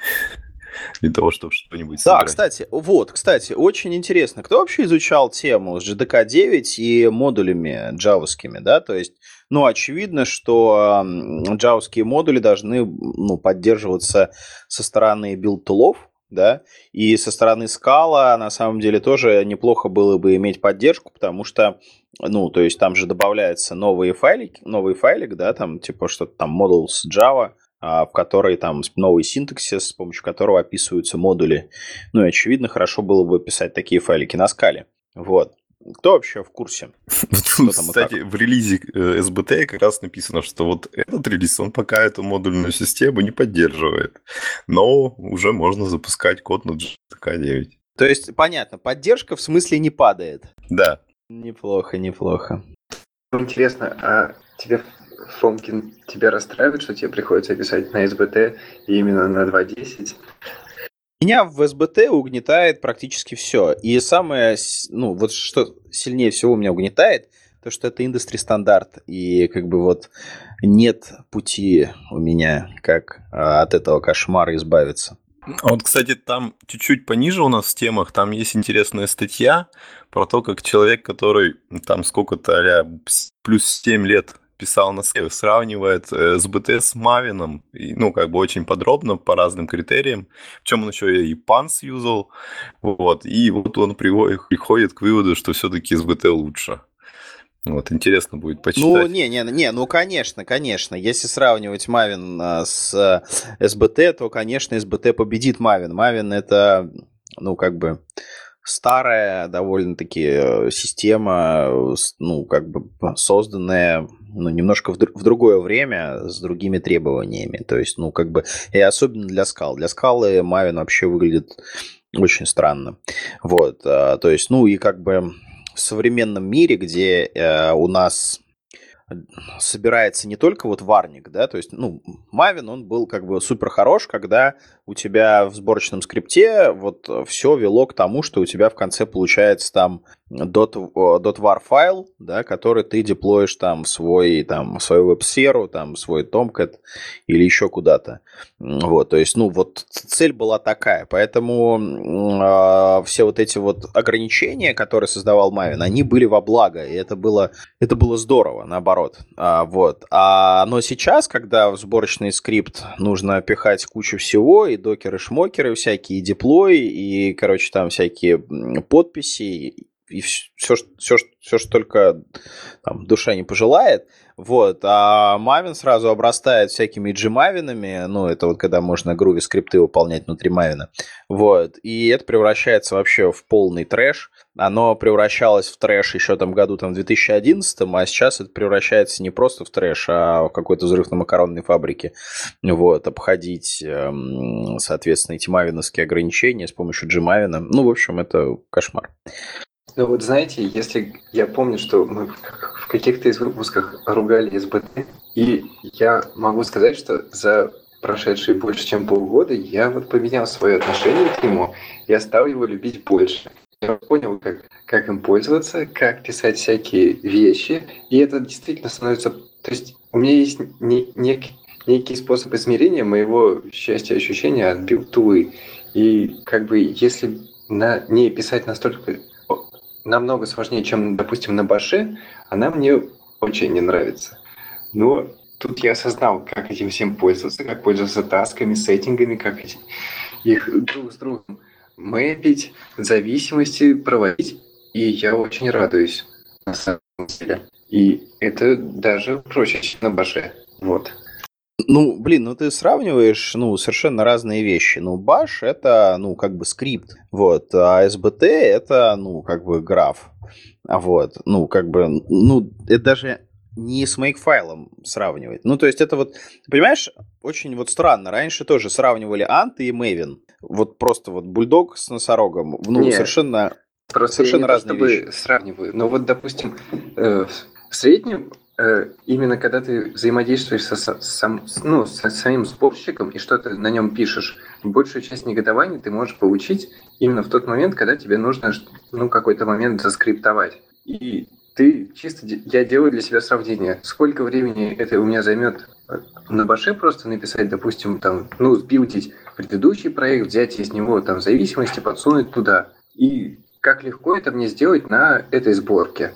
для того, чтобы что-нибудь Да, собирать. кстати, вот, кстати, очень интересно. Кто вообще изучал тему с GDK 9 и модулями джавовскими, да? То есть, ну, очевидно, что джавовские модули должны ну, поддерживаться со стороны build tool ов, да, и со стороны Scala на самом деле тоже неплохо было бы иметь поддержку, потому что, ну, то есть там же добавляются новые файлики, новый файлик, да, там типа что-то там modules Java, а, в которой там новый синтаксис, с помощью которого описываются модули. Ну и очевидно, хорошо было бы писать такие файлики на Scal е. Вот. Кто вообще в курсе? Кстати, в релизе SBT э, как раз написано, что вот этот релиз, он пока эту модульную систему не поддерживает. Но уже можно запускать код на GTK 9. То есть, понятно, поддержка в смысле не падает? Да. Неплохо, неплохо. Интересно, а тебе, Фомкин, тебя расстраивает, что тебе приходится писать на SBT именно на 2.10? Меня в СБТ угнетает практически все. И самое, ну, вот что сильнее всего меня угнетает, то, что это индустри стандарт. И как бы вот нет пути у меня, как а, от этого кошмара избавиться. А вот, кстати, там чуть-чуть пониже у нас в темах, там есть интересная статья про то, как человек, который там сколько-то плюс 7 лет писал на сейв, сравнивает э, СБТ с Мавином, и, ну, как бы очень подробно по разным критериям, в чем он еще и панс юзал, вот, и вот он приходит, приходит к выводу, что все-таки СБТ лучше. Вот, интересно будет почитать. Ну, не, не, не, ну, конечно, конечно. Если сравнивать Мавин а, с э, СБТ, то, конечно, СБТ победит Мавин. Мавин это, ну, как бы старая довольно-таки э, система, ну, как бы созданная ну, немножко в, в другое время с другими требованиями. То есть, ну, как бы, и особенно для скал. Для скалы Maven вообще выглядит очень странно. Вот, а, то есть, ну, и как бы в современном мире, где э, у нас собирается не только вот варник, да, то есть, ну, Мавин, он был как бы супер хорош, когда у тебя в сборочном скрипте вот все вело к тому, что у тебя в конце получается там .var файл, да, который ты деплоишь там в свой, там, свою веб-сферу, там, свой Tomcat или еще куда-то. Вот, то есть, ну, вот цель была такая, поэтому э, все вот эти вот ограничения, которые создавал Maven, они были во благо, и это было, это было здорово, наоборот. А, вот. А, но сейчас, когда в сборочный скрипт нужно пихать кучу всего, и докеры, шмокеры всякие, и деплой, и, короче, там всякие подписи, и все, все, все, что только там, душа не пожелает. Вот. А Мавин сразу обрастает всякими джимавинами. Ну, это вот когда можно груви скрипты выполнять внутри Мавина. Вот. И это превращается вообще в полный трэш. Оно превращалось в трэш еще там году там, в 2011, а сейчас это превращается не просто в трэш, а в какой-то взрыв на макаронной фабрике. Вот. Обходить, эм, соответственно, эти мавиновские ограничения с помощью джимавина. Ну, в общем, это кошмар. Ну вот знаете, если я помню, что мы в каких-то из выпусках ругали SBT, и я могу сказать, что за прошедшие больше, чем полгода, я вот поменял свое отношение к нему, я стал его любить больше. Я понял, как, как им пользоваться, как писать всякие вещи, и это действительно становится... То есть у меня есть не, нек, некий способ измерения моего счастья ощущения от build И как бы если на, не писать настолько намного сложнее, чем, допустим, на баше, она мне очень не нравится. Но тут я осознал, как этим всем пользоваться, как пользоваться тасками, сеттингами, как их друг с другом мэпить, зависимости проводить. И я очень радуюсь, на самом деле. И это даже проще, чем на баше. Вот. Ну, блин, ну ты сравниваешь, ну, совершенно разные вещи. Ну, Bash это, ну, как бы скрипт, вот, а SBT это, ну, как бы граф, вот, ну, как бы, ну, это даже не с makefile сравнивать. Ну, то есть это вот, понимаешь, очень вот странно. Раньше тоже сравнивали Ant и Maven. Вот просто вот бульдог с носорогом. Ну, Нет, совершенно, просто совершенно я не разные то, вещи. сравниваю. Но вот, допустим, э, в среднем именно когда ты взаимодействуешь со, со, ну, со самим сборщиком и что-то на нем пишешь, большую часть негодования ты можешь получить именно в тот момент, когда тебе нужно ну, какой-то момент заскриптовать. И ты чисто, я делаю для себя сравнение, сколько времени это у меня займет э, на баше просто написать, допустим, там, ну, сбилдить предыдущий проект, взять из него там зависимости, подсунуть туда. И как легко это мне сделать на этой сборке.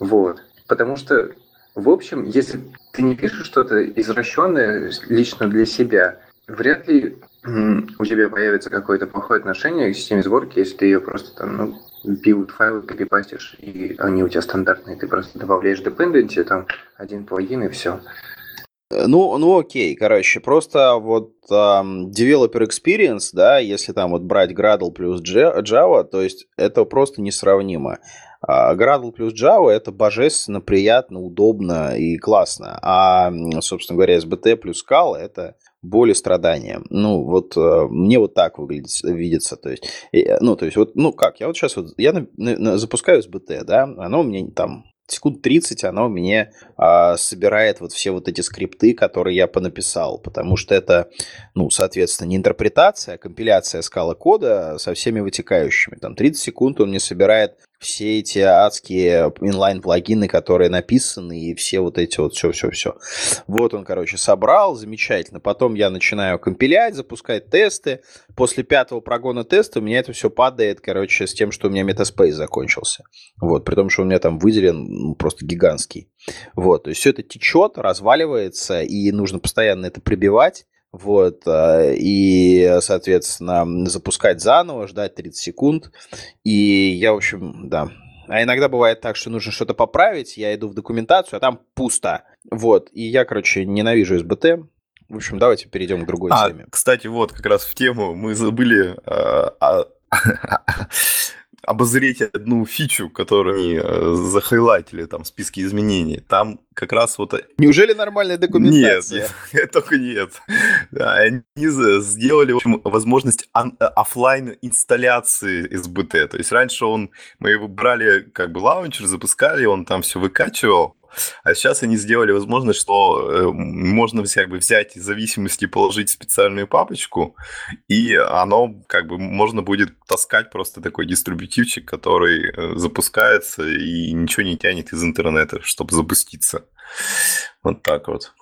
Вот. Потому что в общем, если ты не пишешь что-то извращенное лично для себя, вряд ли у тебя появится какое-то плохое отношение к системе сборки, если ты ее просто там, ну, build файлы копипастишь, и они у тебя стандартные, ты просто добавляешь dependency, там, один плагин и все. Э, ну, ну окей, короче, просто вот um, developer experience, да, если там вот брать Gradle плюс Java, то есть это просто несравнимо. Uh, Gradle плюс Java это божественно, приятно, удобно и классно. А, собственно говоря, SBT плюс Scala это боль и страдания. Ну, вот uh, мне вот так выглядит, видится. То есть, ну, то есть, вот, ну как, я вот сейчас вот, я на, на, запускаю SBT, да, оно у меня там секунд 30 оно мне а, собирает вот все вот эти скрипты, которые я понаписал, потому что это, ну, соответственно, не интерпретация, а компиляция скала кода со всеми вытекающими. Там 30 секунд он мне собирает все эти адские инлайн-плагины, которые написаны, и все вот эти вот все-все-все. Вот он, короче, собрал, замечательно. Потом я начинаю компилять, запускать тесты. После пятого прогона теста у меня это все падает, короче, с тем, что у меня метаспейс закончился. Вот, при том, что у меня там выделен ну, просто гигантский. Вот, то есть все это течет, разваливается, и нужно постоянно это прибивать. Вот, э, и, соответственно, запускать заново, ждать 30 секунд. И я, в общем, да. А иногда бывает так, что нужно что-то поправить, я иду в документацию, а там пусто. Вот, и я, короче, ненавижу СБТ. В общем, давайте перейдем к другой а, теме. Кстати, вот как раз в тему мы забыли э, обозреть одну фичу, которую они э, захайлайтили там в списке изменений. Там как раз вот... Э, Неужели нормальная документация? Нет, только нет. Они сделали в общем, возможность э, офлайн инсталляции SBT. То есть раньше он, мы его брали как бы лаунчер, запускали, он там все выкачивал, а сейчас они сделали возможность, что э, можно как бы взять зависимости и положить в специальную папочку, и оно как бы можно будет таскать просто такой дистрибутивчик, который э, запускается и ничего не тянет из интернета, чтобы запуститься. Вот так вот.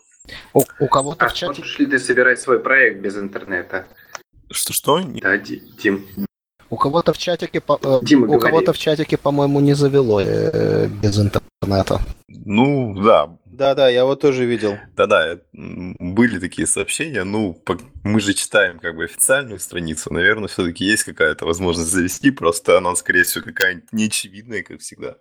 У, у кого-то а в чате... ли ты собирать свой проект без интернета? Что-что? Да, Дим. У кого-то в чатике, по, э, Дима, у кого-то в чатике, по-моему, не завело э, без интернета. Ну, да. Да-да, я вот тоже видел. Да-да, были такие сообщения. Ну, мы же читаем как бы официальную страницу. Наверное, все-таки есть какая-то возможность завести, просто она, скорее всего, какая-нибудь неочевидная, как всегда.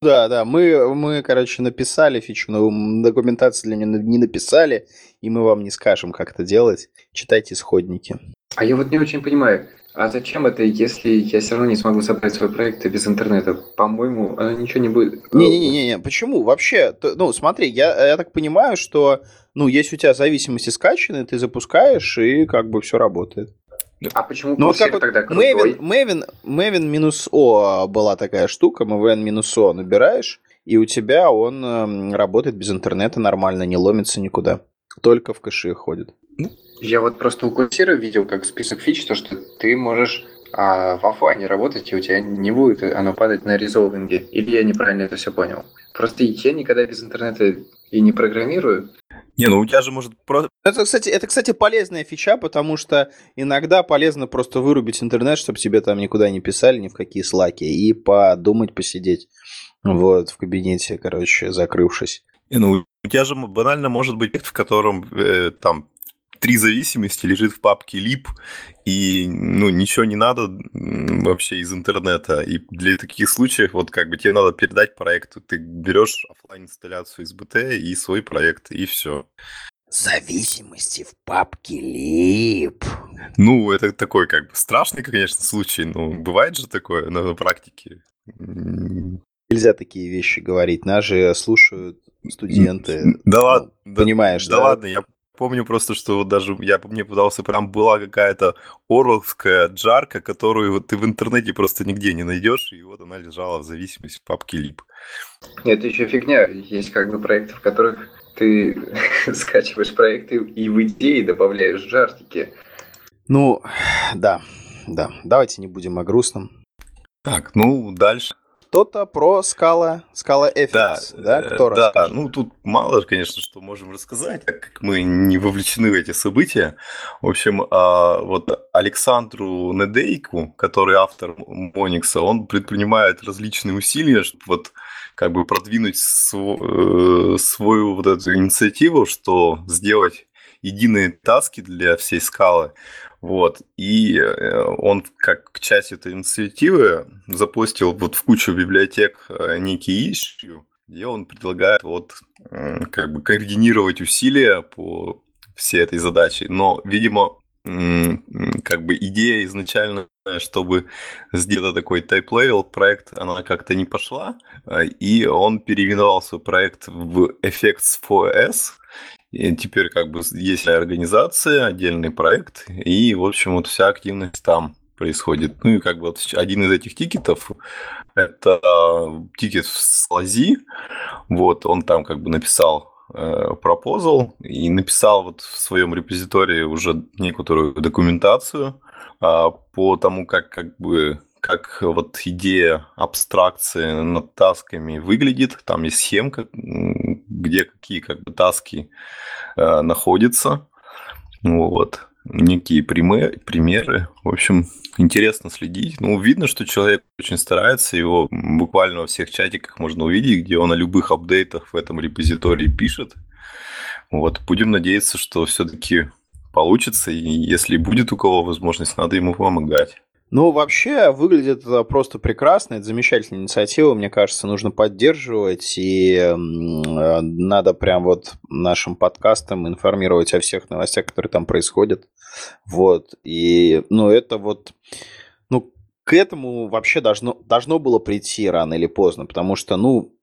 Да, да, мы, мы, короче, написали фичу, но документацию для нее не написали, и мы вам не скажем, как это делать. Читайте исходники. А я вот не очень понимаю, а зачем это, если я все равно не смогу собрать свой проект без интернета? По-моему, ничего не будет. Не-не-не, почему? Вообще, ну, смотри, я, я так понимаю, что, ну, если у тебя зависимости скачаны, ты запускаешь, и как бы все работает. А почему ну, как вот тогда Maven, Maven, Maven минус О была такая штука, Maven минус О набираешь, и у тебя он э, работает без интернета нормально, не ломится никуда. Только в кэши ходит. Ну, я вот просто у Курсира видел как список фич, то, что ты можешь а, в офлайне работать, и у тебя не будет оно падать на резолвинге. Или я неправильно это все понял? Просто я никогда без интернета и не программирую. Не, ну у тебя же может просто... Это, кстати, это, кстати, полезная фича, потому что иногда полезно просто вырубить интернет, чтобы тебе там никуда не писали, ни в какие слаки, и подумать, посидеть вот в кабинете, короче, закрывшись. Не, ну у тебя же банально может быть, в котором э, там три зависимости лежит в папке lib, и ну, ничего не надо вообще из интернета. И для таких случаев, вот как бы тебе надо передать проект, ты берешь офлайн инсталляцию из BT и свой проект, и все. Зависимости в папке lib. Ну, это такой как бы страшный, конечно, случай, но бывает же такое на практике. Нельзя такие вещи говорить, нас же слушают студенты. Да ладно. Ну, понимаешь, да? Да ладно, я помню просто, что вот даже я мне пытался, прям была какая-то орловская джарка, которую вот ты в интернете просто нигде не найдешь, и вот она лежала в зависимости в папке лип. Это еще фигня. Есть как бы проекты, в которых ты скачиваешь проекты и в идее добавляешь джартики. Ну, да, да. Давайте не будем о грустном. Так, ну, дальше что-то про скала, скала FX, да, да? Э, Кто да, расскажет? ну тут мало, конечно, что можем рассказать, так как мы не вовлечены в эти события. В общем, а, вот Александру Недейку, который автор Моникса, он предпринимает различные усилия, чтобы вот как бы продвинуть свой, э, свою вот эту инициативу, что сделать единые таски для всей скалы. Вот. И э, он, как к части этой инициативы, запустил вот в кучу библиотек э, некий issue, где он предлагает вот как бы координировать усилия по всей этой задаче. Но, видимо, как бы идея изначально, чтобы сделать такой type-level проект, она как-то не пошла, а, и он переименовал свой проект в Effects 4S, и теперь как бы есть организация, отдельный проект, и, в общем, вот вся активность там происходит. Ну и как бы вот один из этих тикетов это тикет в Слази. Вот он там как бы написал пропозал э, и написал вот в своем репозитории уже некоторую документацию а, по тому, как как бы как вот идея абстракции над тасками выглядит. Там есть схемка, где какие как бы таски э, находятся. Вот. Некие примеры, примеры. В общем, интересно следить. Ну, видно, что человек очень старается, его буквально во всех чатиках можно увидеть, где он о любых апдейтах в этом репозитории пишет. Вот, будем надеяться, что все-таки получится, и если будет у кого возможность, надо ему помогать. Ну, вообще, выглядит просто прекрасно. Это замечательная инициатива, мне кажется, нужно поддерживать. И э, надо прям вот нашим подкастам информировать о всех новостях, которые там происходят. Вот. И, ну, это вот... Ну, к этому вообще должно, должно было прийти рано или поздно, потому что, ну,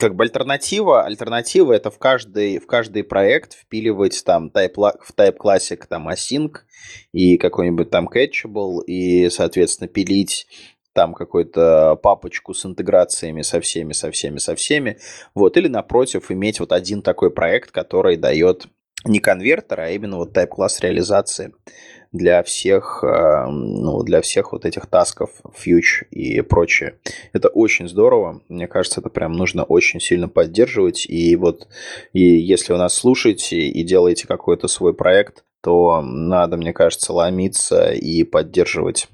как бы альтернатива, альтернатива это в каждый, в каждый проект впиливать там type, в Type Classic там async и какой-нибудь там catchable и, соответственно, пилить там какую-то папочку с интеграциями со всеми, со всеми, со всеми. Вот. Или, напротив, иметь вот один такой проект, который дает не конвертер, а именно вот type класс реализации для всех, э, ну, для всех вот этих тасков, фьюч и прочее. Это очень здорово. Мне кажется, это прям нужно очень сильно поддерживать. И вот, и если вы нас слушаете и делаете какой-то свой проект, то надо, мне кажется, ломиться и поддерживать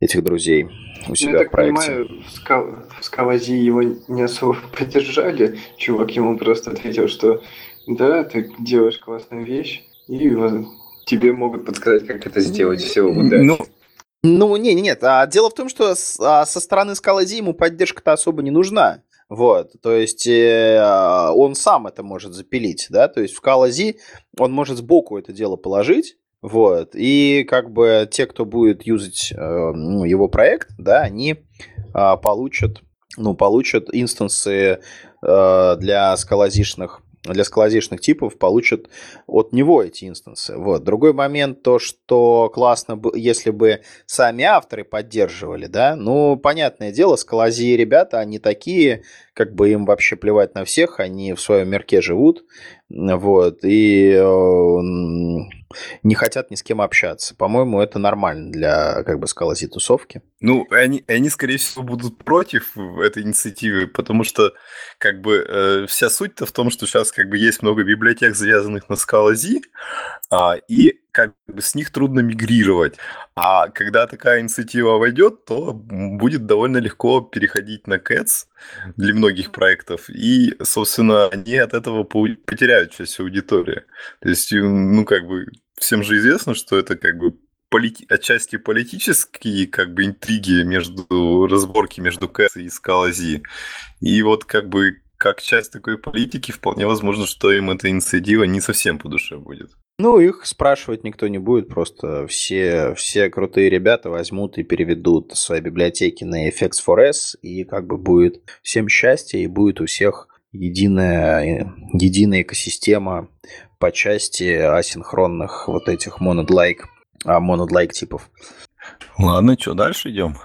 этих друзей у себя ну, я в проекте. Я так понимаю, в, Скалази его не особо поддержали. Чувак ему просто ответил, что да, ты делаешь классную вещь, и тебе могут подсказать, как это сделать все удачно. Ну, ну, не, не, нет. А дело в том, что а, со стороны Скалази ему поддержка-то особо не нужна. Вот, то есть э, он сам это может запилить, да, то есть в Калази он может сбоку это дело положить, вот, и как бы те, кто будет юзать э, ну, его проект, да, они э, получат, ну, получат инстансы э, для скалазишных для скалазишных типов получат от него эти инстансы. Вот. Другой момент то, что классно, если бы сами авторы поддерживали, да, ну, понятное дело, скалази ребята, они такие, как бы им вообще плевать на всех, они в своем мирке живут, вот, и э, не хотят ни с кем общаться. По-моему, это нормально для, как бы, скалази тусовки. Ну, они, они, скорее всего, будут против этой инициативы, потому что, как бы, э, вся суть-то в том, что сейчас, как бы, есть много библиотек, завязанных на скалази, а, и как бы с них трудно мигрировать. А когда такая инициатива войдет, то будет довольно легко переходить на Cats для многих проектов. И, собственно, они от этого потеряют часть аудитории. То есть, ну, как бы, всем же известно, что это как бы полити... отчасти политические как бы интриги между разборки между Кэс и Скалази. И вот как бы как часть такой политики, вполне возможно, что им эта инициатива не совсем по душе будет. Ну, их спрашивать никто не будет, просто все, все крутые ребята возьмут и переведут свои библиотеки на FX4S, и как бы будет всем счастье, и будет у всех единая, единая экосистема по части асинхронных вот этих monod-like, а, monod-like типов. Ладно, что, дальше идем?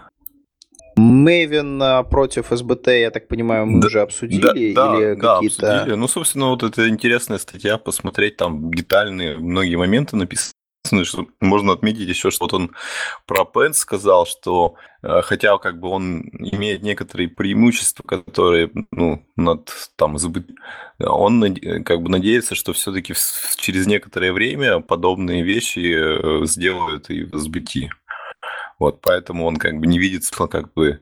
Maven а, против СБТ, я так понимаю, мы да, уже обсудили да, или да, какие-то... обсудили. Ну, собственно, вот это интересная статья, посмотреть там детальные многие моменты написаны, что можно отметить еще, что вот он про Пен сказал, что э, хотя как бы он имеет некоторые преимущества, которые, ну, над там он как бы надеется, что все-таки через некоторое время подобные вещи э, сделают и в SBT. Вот, поэтому он как бы не видит как бы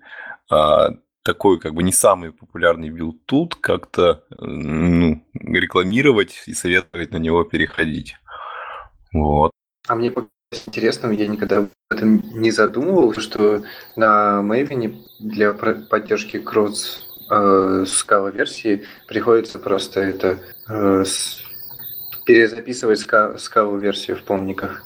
а, такой как бы не самый популярный build tool как-то ну, рекламировать и советовать на него переходить. Вот. А мне интересно, я никогда об этом не задумывался, что на Maven для поддержки кросс э, Scala версии приходится просто это э, перезаписывать скалу версию в помниках.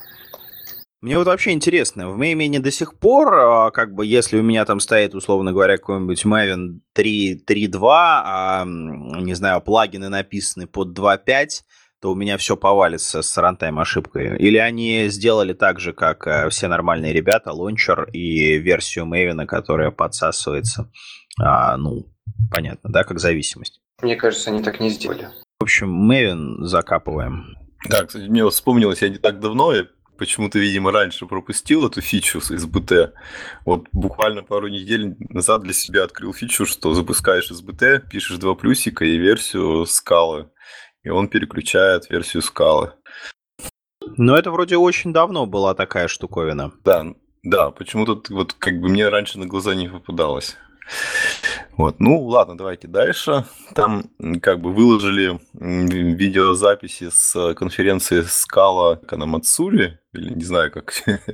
Мне вот вообще интересно, в Меймене до сих пор, а, как бы, если у меня там стоит, условно говоря, какой-нибудь Maven 3.3.2, а, не знаю, плагины написаны под 2.5, то у меня все повалится с рантайм ошибкой. Или они сделали так же, как э, все нормальные ребята, лончер и версию Maven, которая подсасывается, а, ну, понятно, да, как зависимость. Мне кажется, они так не сделали. В общем, Maven закапываем. Да, кстати, мне вспомнилось, я не так давно, я почему-то, видимо, раньше пропустил эту фичу из БТ. Вот буквально пару недель назад для себя открыл фичу, что запускаешь из БТ, пишешь два плюсика и версию скалы, и он переключает версию скалы. Но это вроде очень давно была такая штуковина. Да, да, почему-то вот как бы мне раньше на глаза не попадалось. Вот, ну ладно, давайте дальше. Там как бы выложили видеозаписи с конференции Скала Канамацури, или не знаю, как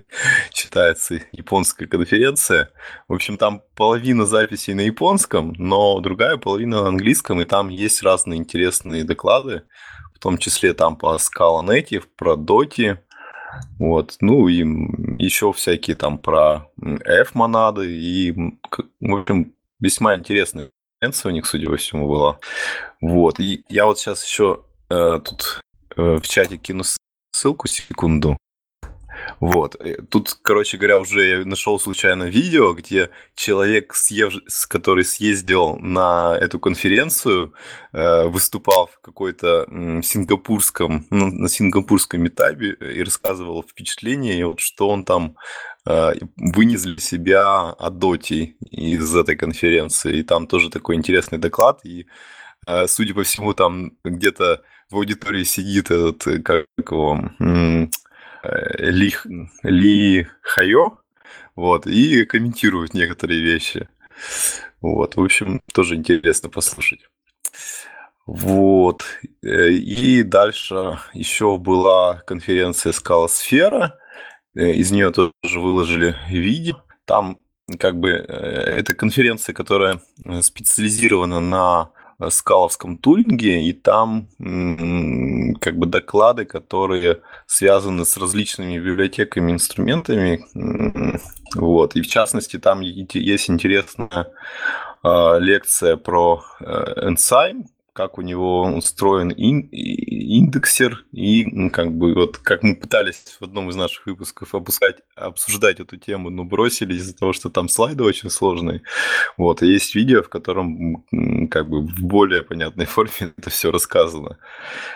читается японская конференция. В общем, там половина записей на японском, но другая половина на английском, и там есть разные интересные доклады, в том числе там по Scala Native, про Doti, вот, ну и еще всякие там про F-монады и, в общем, весьма интересная конференция у них, судя по всему, была. Вот, и я вот сейчас еще э, тут э, в чате кину ссылку, секунду. Вот. Э, тут, короче говоря, уже я нашел случайно видео, где человек, съев... который съездил на эту конференцию, э, выступал в какой-то сингапурском, ну, на сингапурском метабе и рассказывал впечатления, вот что он там э, вынес для себя о доте из этой конференции. И там тоже такой интересный доклад. И, судя по всему, там где-то в аудитории сидит этот, как его, ли, Ли Хайо, вот, и комментируют некоторые вещи. Вот, в общем, тоже интересно послушать. Вот. Э, и дальше еще была конференция Скалосфера. Э, из нее тоже выложили видео. Там как бы э, это конференция, которая специализирована на скаловском тулинге, и там как бы доклады, которые связаны с различными библиотеками, инструментами. Вот. И в частности, там есть интересная лекция про э, Enzyme, как у него устроен ин, индексер, и как бы вот как мы пытались в одном из наших выпусков опускать, обсуждать эту тему, но бросили из-за того, что там слайды очень сложные. Вот, и есть видео, в котором как бы в более понятной форме это все рассказано.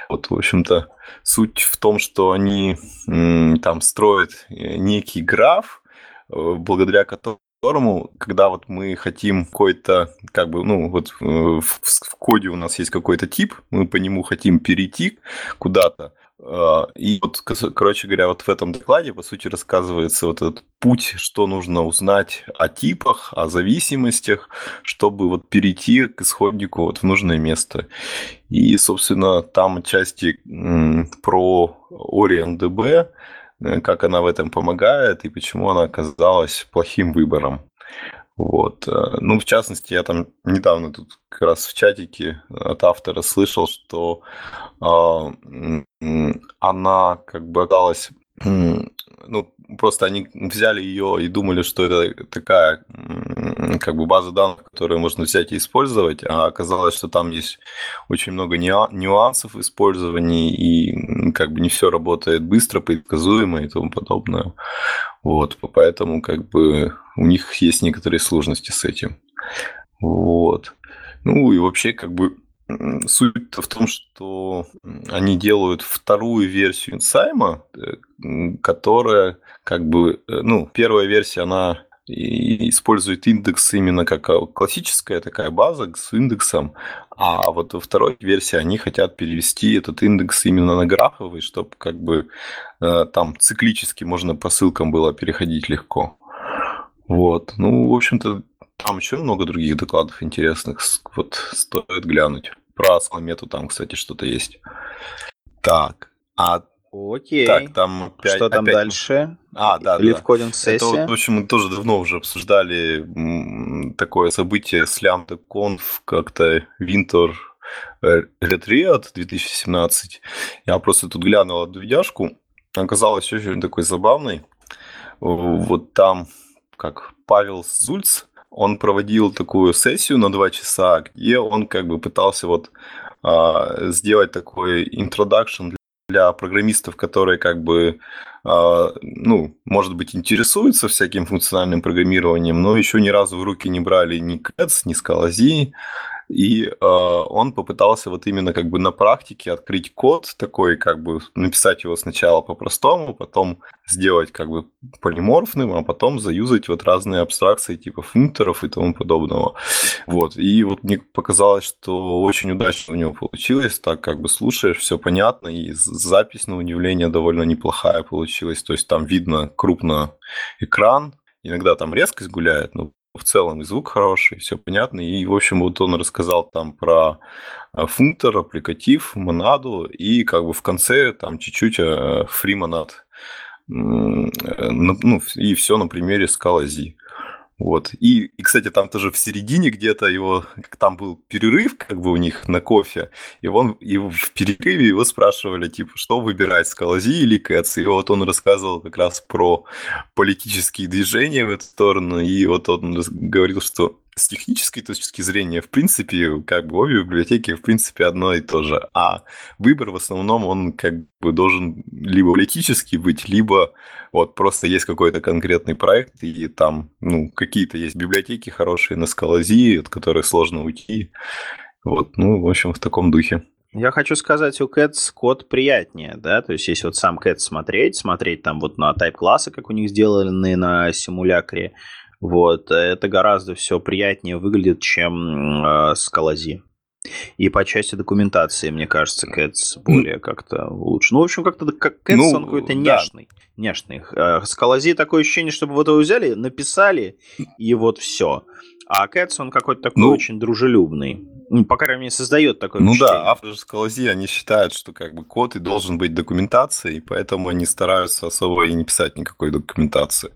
Вот, в общем-то, суть в том, что они там строят э, некий граф, э, благодаря которому которому, когда вот мы хотим какой-то, как бы, ну, вот э, в, в коде у нас есть какой-то тип, мы по нему хотим перейти куда-то, а, и вот, короче говоря, вот в этом докладе, по сути, рассказывается вот этот путь, что нужно узнать о типах, о зависимостях, чтобы вот перейти к исходнику вот в нужное место. И, собственно, там части про OrientDB, Э, как она в этом помогает и почему она оказалась плохим выбором. Вот. Э, ну, в частности, я там недавно тут как раз в чатике от автора слышал, что э, она как бы оказалась ну, просто они взяли ее и думали, что это такая как бы база данных, которую можно взять и использовать, а оказалось, что там есть очень много нюансов в использовании, и как бы не все работает быстро, предсказуемо и тому подобное. Вот, поэтому как бы у них есть некоторые сложности с этим. Вот. Ну и вообще как бы Суть в том, что они делают вторую версию инсайма, э, которая как бы, э, ну, первая версия, она использует индекс именно как а, классическая такая база с индексом, а вот во второй версии они хотят перевести этот индекс именно на графовый, чтобы как бы э, там циклически можно по ссылкам было переходить легко. Вот. Ну, в общем-то, там еще много других докладов интересных. Вот стоит глянуть. Про Асламету там, кстати, что-то есть. Так. А Окей. Так, там опять... Что там опять... дальше? А, да, Или да. в кодинг сессия? Это, вот, в общем, мы тоже давно уже обсуждали такое событие с Lambda Conf, как-то Winter Retreat 2017. Я просто тут глянул эту видяшку. Оказалось очень такой забавной. Вот там, как Павел Зульц, он проводил такую сессию на два часа, где он как бы пытался вот а, сделать такой introduction для программистов, которые как бы, а, ну, может быть, интересуются всяким функциональным программированием, но еще ни разу в руки не брали ни CATS, ни Scala и э, он попытался вот именно как бы на практике открыть код такой, как бы написать его сначала по-простому, потом сделать как бы полиморфным, а потом заюзать вот разные абстракции типа функторов и тому подобного. Вот. И вот мне показалось, что очень удачно у него получилось, так как бы слушаешь, все понятно, и запись, на удивление, довольно неплохая получилась. То есть там видно крупно экран, иногда там резкость гуляет, но в целом и звук хороший, все понятно. И, в общем, вот он рассказал там про а, функтор, аппликатив, монаду, и как бы в конце там чуть-чуть фримонад. Э, ну, и все на примере скала Z. Вот. И, и, кстати, там тоже в середине где-то его, там был перерыв как бы у них на кофе, и, он, и в перерыве его спрашивали, типа, что выбирать, Скалази или Кэтс? И вот он рассказывал как раз про политические движения в эту сторону, и вот он говорил, что с технической точки зрения, в принципе, как бы обе библиотеки, в принципе, одно и то же. А выбор в основном, он как бы должен либо политический быть, либо вот просто есть какой-то конкретный проект, и там, ну, какие-то есть библиотеки хорошие на скалази, от которых сложно уйти. Вот, ну, в общем, в таком духе. Я хочу сказать, у Cats код приятнее, да, то есть если вот сам Cats смотреть, смотреть там вот на тайп-классы, как у них сделаны на симулякре, вот, это гораздо все приятнее выглядит, чем э, Скалази. И по части документации, мне кажется, Кэтс более как-то лучше. Ну, в общем, как-то как Кэтс, ну, он какой-то да. няшный. Няшный. Э, Скалази такое ощущение, чтобы вот его взяли, написали, и вот все. А Кэтс, он какой-то такой ну, очень дружелюбный. Ну, по крайней мере, создает такое Ну да, авторы Скалази, они считают, что как бы код и должен быть документацией, поэтому они стараются особо и не писать никакой документации.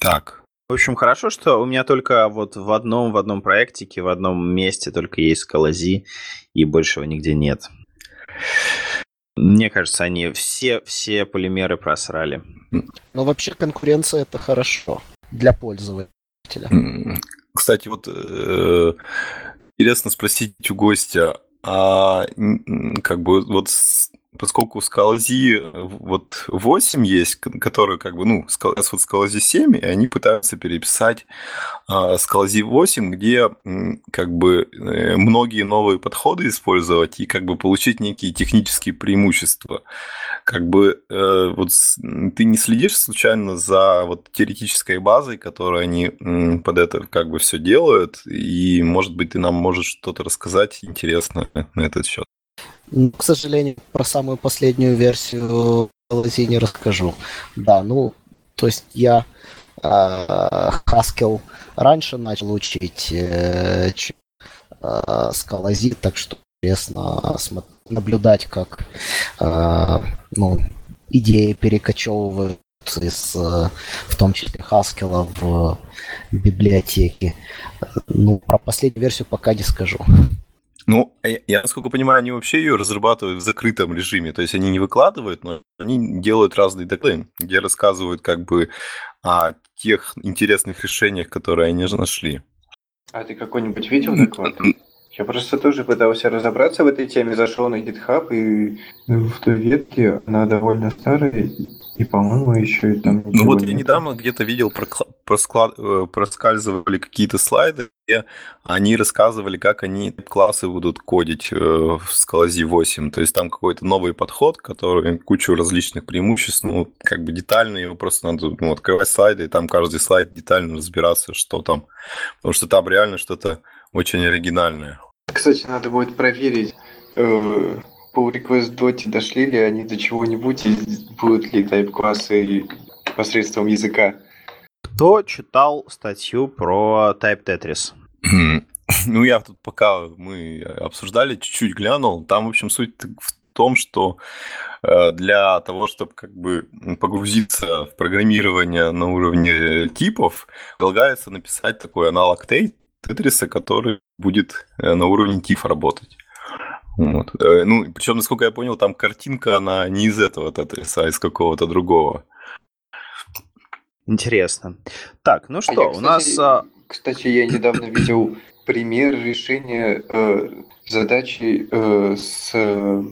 Так. В общем, хорошо, что у меня только вот в одном, в одном проектике, в одном месте только есть скалази, и большего нигде нет. Мне кажется, они все, все полимеры просрали. Но вообще конкуренция это хорошо для пользователя. Кстати, вот э, интересно спросить у гостя, а как бы вот поскольку Scala-Z вот 8 есть, которые как бы, ну, сейчас вот Scala-Z 7, и они пытаются переписать uh, Scala-Z 8, где как бы э, многие новые подходы использовать и как бы получить некие технические преимущества. Как бы э, вот ты не следишь случайно за вот теоретической базой, которую они под это как бы все делают, и, может быть, ты нам можешь что-то рассказать интересно на этот счет. К сожалению, про самую последнюю версию LZ не расскажу. Да, ну, то есть я э, Haskell раньше начал учить, э, чем э, Scala так что интересно наблюдать, как э, ну, идеи перекочевываются из, в том числе Haskell в библиотеки. Ну, про последнюю версию пока не скажу. Ну, я, насколько понимаю, они вообще ее разрабатывают в закрытом режиме. То есть они не выкладывают, но они делают разные доклады, где рассказывают как бы о тех интересных решениях, которые они нашли. А ты какой-нибудь видел доклад? Я просто тоже пытался разобраться в этой теме, зашел на GitHub, и в той ветке она довольно старая, и, по-моему, еще и там Ну вот нет. я недавно где-то видел, просклад... Э, проскальзывали какие-то слайды, где они рассказывали, как они классы будут кодить э, в Scala 8. То есть там какой-то новый подход, который кучу различных преимуществ, ну, как бы детально его просто надо ну, открывать слайды, и там каждый слайд детально разбираться, что там. Потому что там реально что-то очень оригинальное. Кстати, надо будет проверить, э, pull request доте дошли ли они до чего-нибудь и будут ли тайп-классы посредством языка. Кто читал статью про Type Tetris? Ну, я тут пока мы обсуждали, чуть-чуть глянул. Там, в общем, суть том, что э, для того, чтобы как бы погрузиться в программирование на уровне типов, предлагается написать такой аналог Тетриса, который будет э, на уровне TIFF работать. Вот. Ну, причем, насколько я понял, там картинка, она не из этого Тетриса, а из какого-то другого. Интересно. Так, ну а что, а я, у нас... А, кстати, я недавно видел пример решения э, задачи э, с э,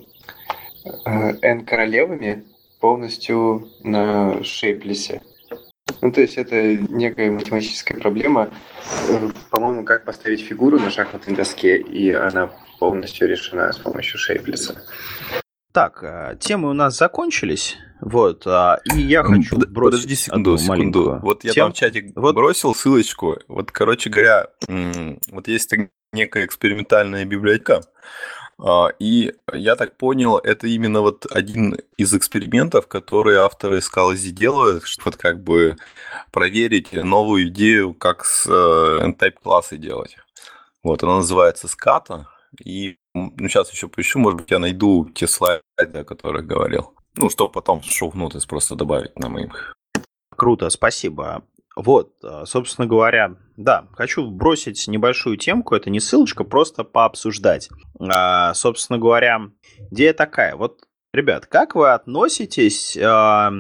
n королевами полностью на шейплесе. Ну, то есть это некая математическая проблема, э, по-моему, как поставить фигуру на шахматной доске, и она полностью решена с помощью шейплеса. Так, э, темы у нас закончились. Вот, а, и я хочу бросить Подожди секунду, секунду. Вот я Тем... там в чатик вот... бросил ссылочку. Вот, короче говоря, вот есть некая экспериментальная библиотека, а, и я так понял, это именно вот один из экспериментов, которые авторы Scalzi делают, чтобы вот как бы проверить новую идею, как с э, N-Type классы делать. Вот, она называется SCATA, и ну, сейчас еще поищу, может быть, я найду те слайды, о которых говорил. Ну, что потом в шоу-нотес просто добавить на моих. Круто, спасибо. Вот, а, собственно говоря, да, хочу бросить небольшую темку, это не ссылочка, просто пообсуждать. А, собственно говоря, идея такая, вот, ребят, как вы относитесь а,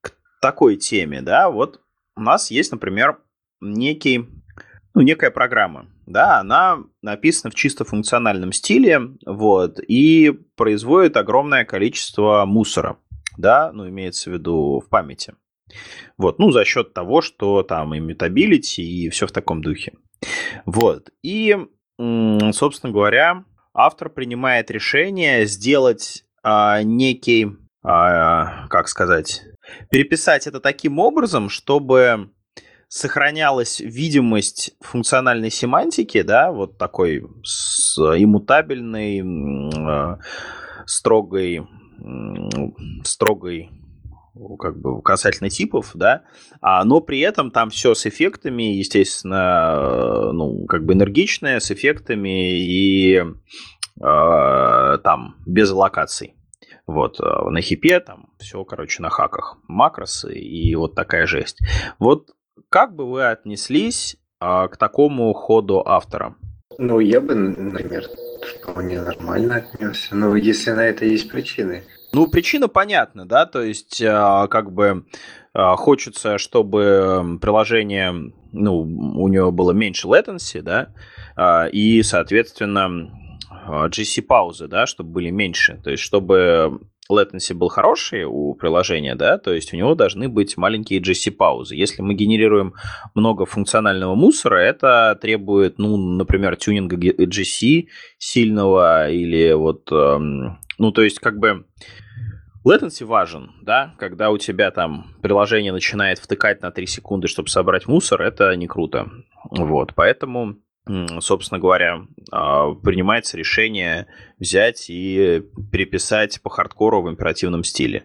к такой теме, да, вот у нас есть, например, некий, ну, некая программа, да, она написана в чисто функциональном стиле, вот, и производит огромное количество мусора, да, ну, имеется в виду в памяти. Вот, ну, за счет того, что там иммутабилити и все в таком духе. Вот, и, собственно говоря, автор принимает решение сделать а, некий, а, как сказать, переписать это таким образом, чтобы сохранялась видимость функциональной семантики, да, вот такой с иммутабельной, э, строгой, строгой как бы касательно типов, да, а, но при этом там все с эффектами, естественно, э, ну, как бы энергичное, с эффектами и э, там без локаций. Вот, э, на хипе там все, короче, на хаках. Макросы и вот такая жесть. Вот как бы вы отнеслись а, к такому ходу автора? Ну, я бы, например, вполне нормально отнесся. Но если на это есть причины. Ну, причина понятна, да, то есть а, как бы а, хочется, чтобы приложение, ну, у него было меньше latency, да, а, и, соответственно, GC-паузы, да, чтобы были меньше, то есть чтобы latency был хороший у приложения, да, то есть у него должны быть маленькие GC-паузы. Если мы генерируем много функционального мусора, это требует, ну, например, тюнинга GC сильного или вот, эм, ну, то есть как бы Latency важен, да, когда у тебя там приложение начинает втыкать на 3 секунды, чтобы собрать мусор, это не круто. Вот, поэтому собственно говоря, а, принимается решение взять и переписать по хардкору в императивном стиле.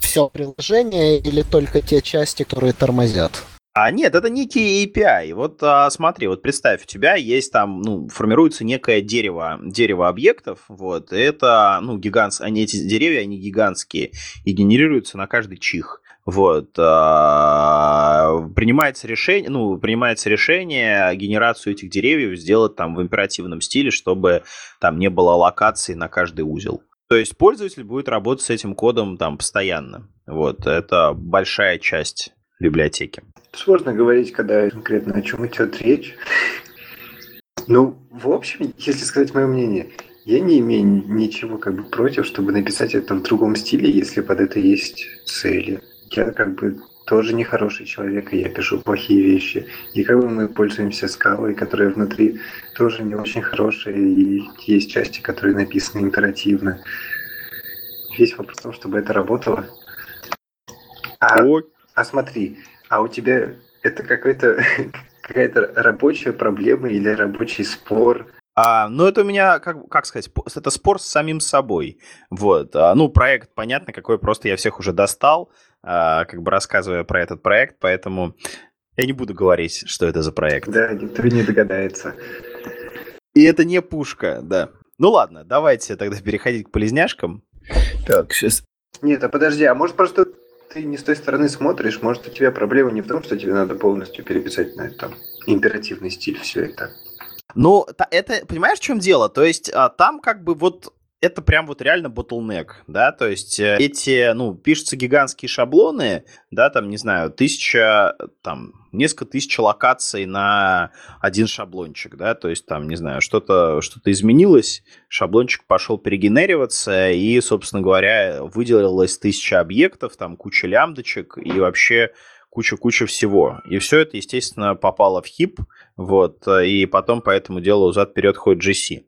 Все приложение или только те части, которые тормозят? А нет, это некий API. Вот а, смотри, вот представь, у тебя есть там, ну, формируется некое дерево, дерево объектов, вот, это, ну, гигантс, они эти деревья, они гигантские, и генерируются на каждый чих. Вот. А, принимается решение, ну, принимается решение генерацию этих деревьев сделать там в императивном стиле, чтобы там не было локаций на каждый узел. То есть пользователь будет работать с этим кодом там постоянно. Вот. Это большая часть библиотеки. Сложно говорить, когда конкретно о чем идет речь. Ну, в общем, если сказать мое мнение, я не имею ничего как бы против, чтобы написать это в другом стиле, если под это есть цели я как бы тоже нехороший человек, и я пишу плохие вещи. И как бы мы пользуемся скалой, которая внутри тоже не очень хорошая, и есть части, которые написаны императивно. Весь вопрос в том, чтобы это работало. А, а смотри, а у тебя это какой-то какая-то рабочая проблема или рабочий спор, а, ну, это у меня, как, как сказать, это спор с самим собой. Вот. А, ну, проект, понятно, какой просто я всех уже достал, как бы рассказывая про этот проект, поэтому я не буду говорить, что это за проект. Да, никто не догадается. И это не пушка, да. Ну ладно, давайте тогда переходить к полезняшкам. Так, сейчас. Нет, а подожди, а может просто ты не с той стороны смотришь, может у тебя проблема не в том, что тебе надо полностью переписать на этом императивный стиль все это. Ну, это, понимаешь, в чем дело? То есть а, там как бы вот это прям вот реально bottleneck, да, то есть э, эти, ну, пишутся гигантские шаблоны, да, там, не знаю, тысяча, там, несколько тысяч локаций на один шаблончик, да, то есть там, не знаю, что-то что изменилось, шаблончик пошел перегенериваться, и, собственно говоря, выделилось тысяча объектов, там куча лямдочек, и вообще куча-куча всего. И все это, естественно, попало в хип, вот, и потом по этому делу зад-вперед ходит GC.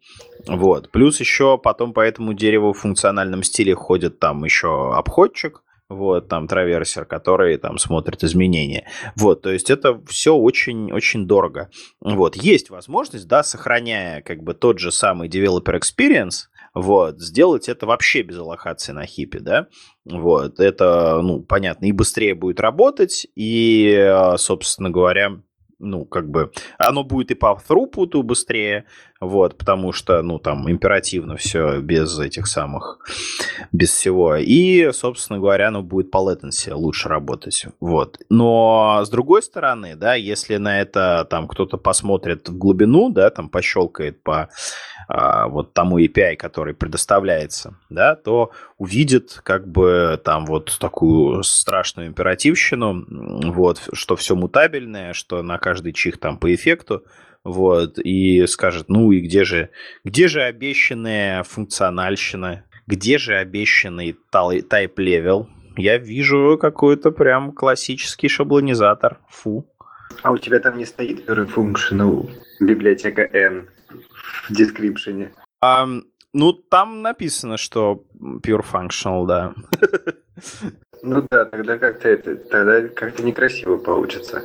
Вот. Плюс еще потом по этому дереву в функциональном стиле ходит там еще обходчик, вот, там траверсер, который там смотрит изменения. Вот, то есть это все очень-очень дорого. Вот, есть возможность, да, сохраняя как бы тот же самый developer experience, вот, сделать это вообще без аллокации на хипе, да, вот, это, ну, понятно, и быстрее будет работать, и, собственно говоря, ну, как бы, оно будет и по throughput быстрее, вот, потому что, ну, там, императивно все без этих самых, без всего. И, собственно говоря, оно будет по latency лучше работать, вот. Но, с другой стороны, да, если на это, там, кто-то посмотрит в глубину, да, там, пощелкает по а, вот тому API, который предоставляется, да, то увидит как бы там вот такую страшную императивщину, вот, что все мутабельное, что на каждый чих там по эффекту, вот, и скажет, ну и где же, где же обещанная функциональщина, где же обещанный type-level? Я вижу какой-то прям классический шаблонизатор. Фу. А у тебя там не стоит Functional библиотека N в? Um, ну, там написано, что Pure Functional, да. Ну да, тогда как-то это, тогда как-то некрасиво получится.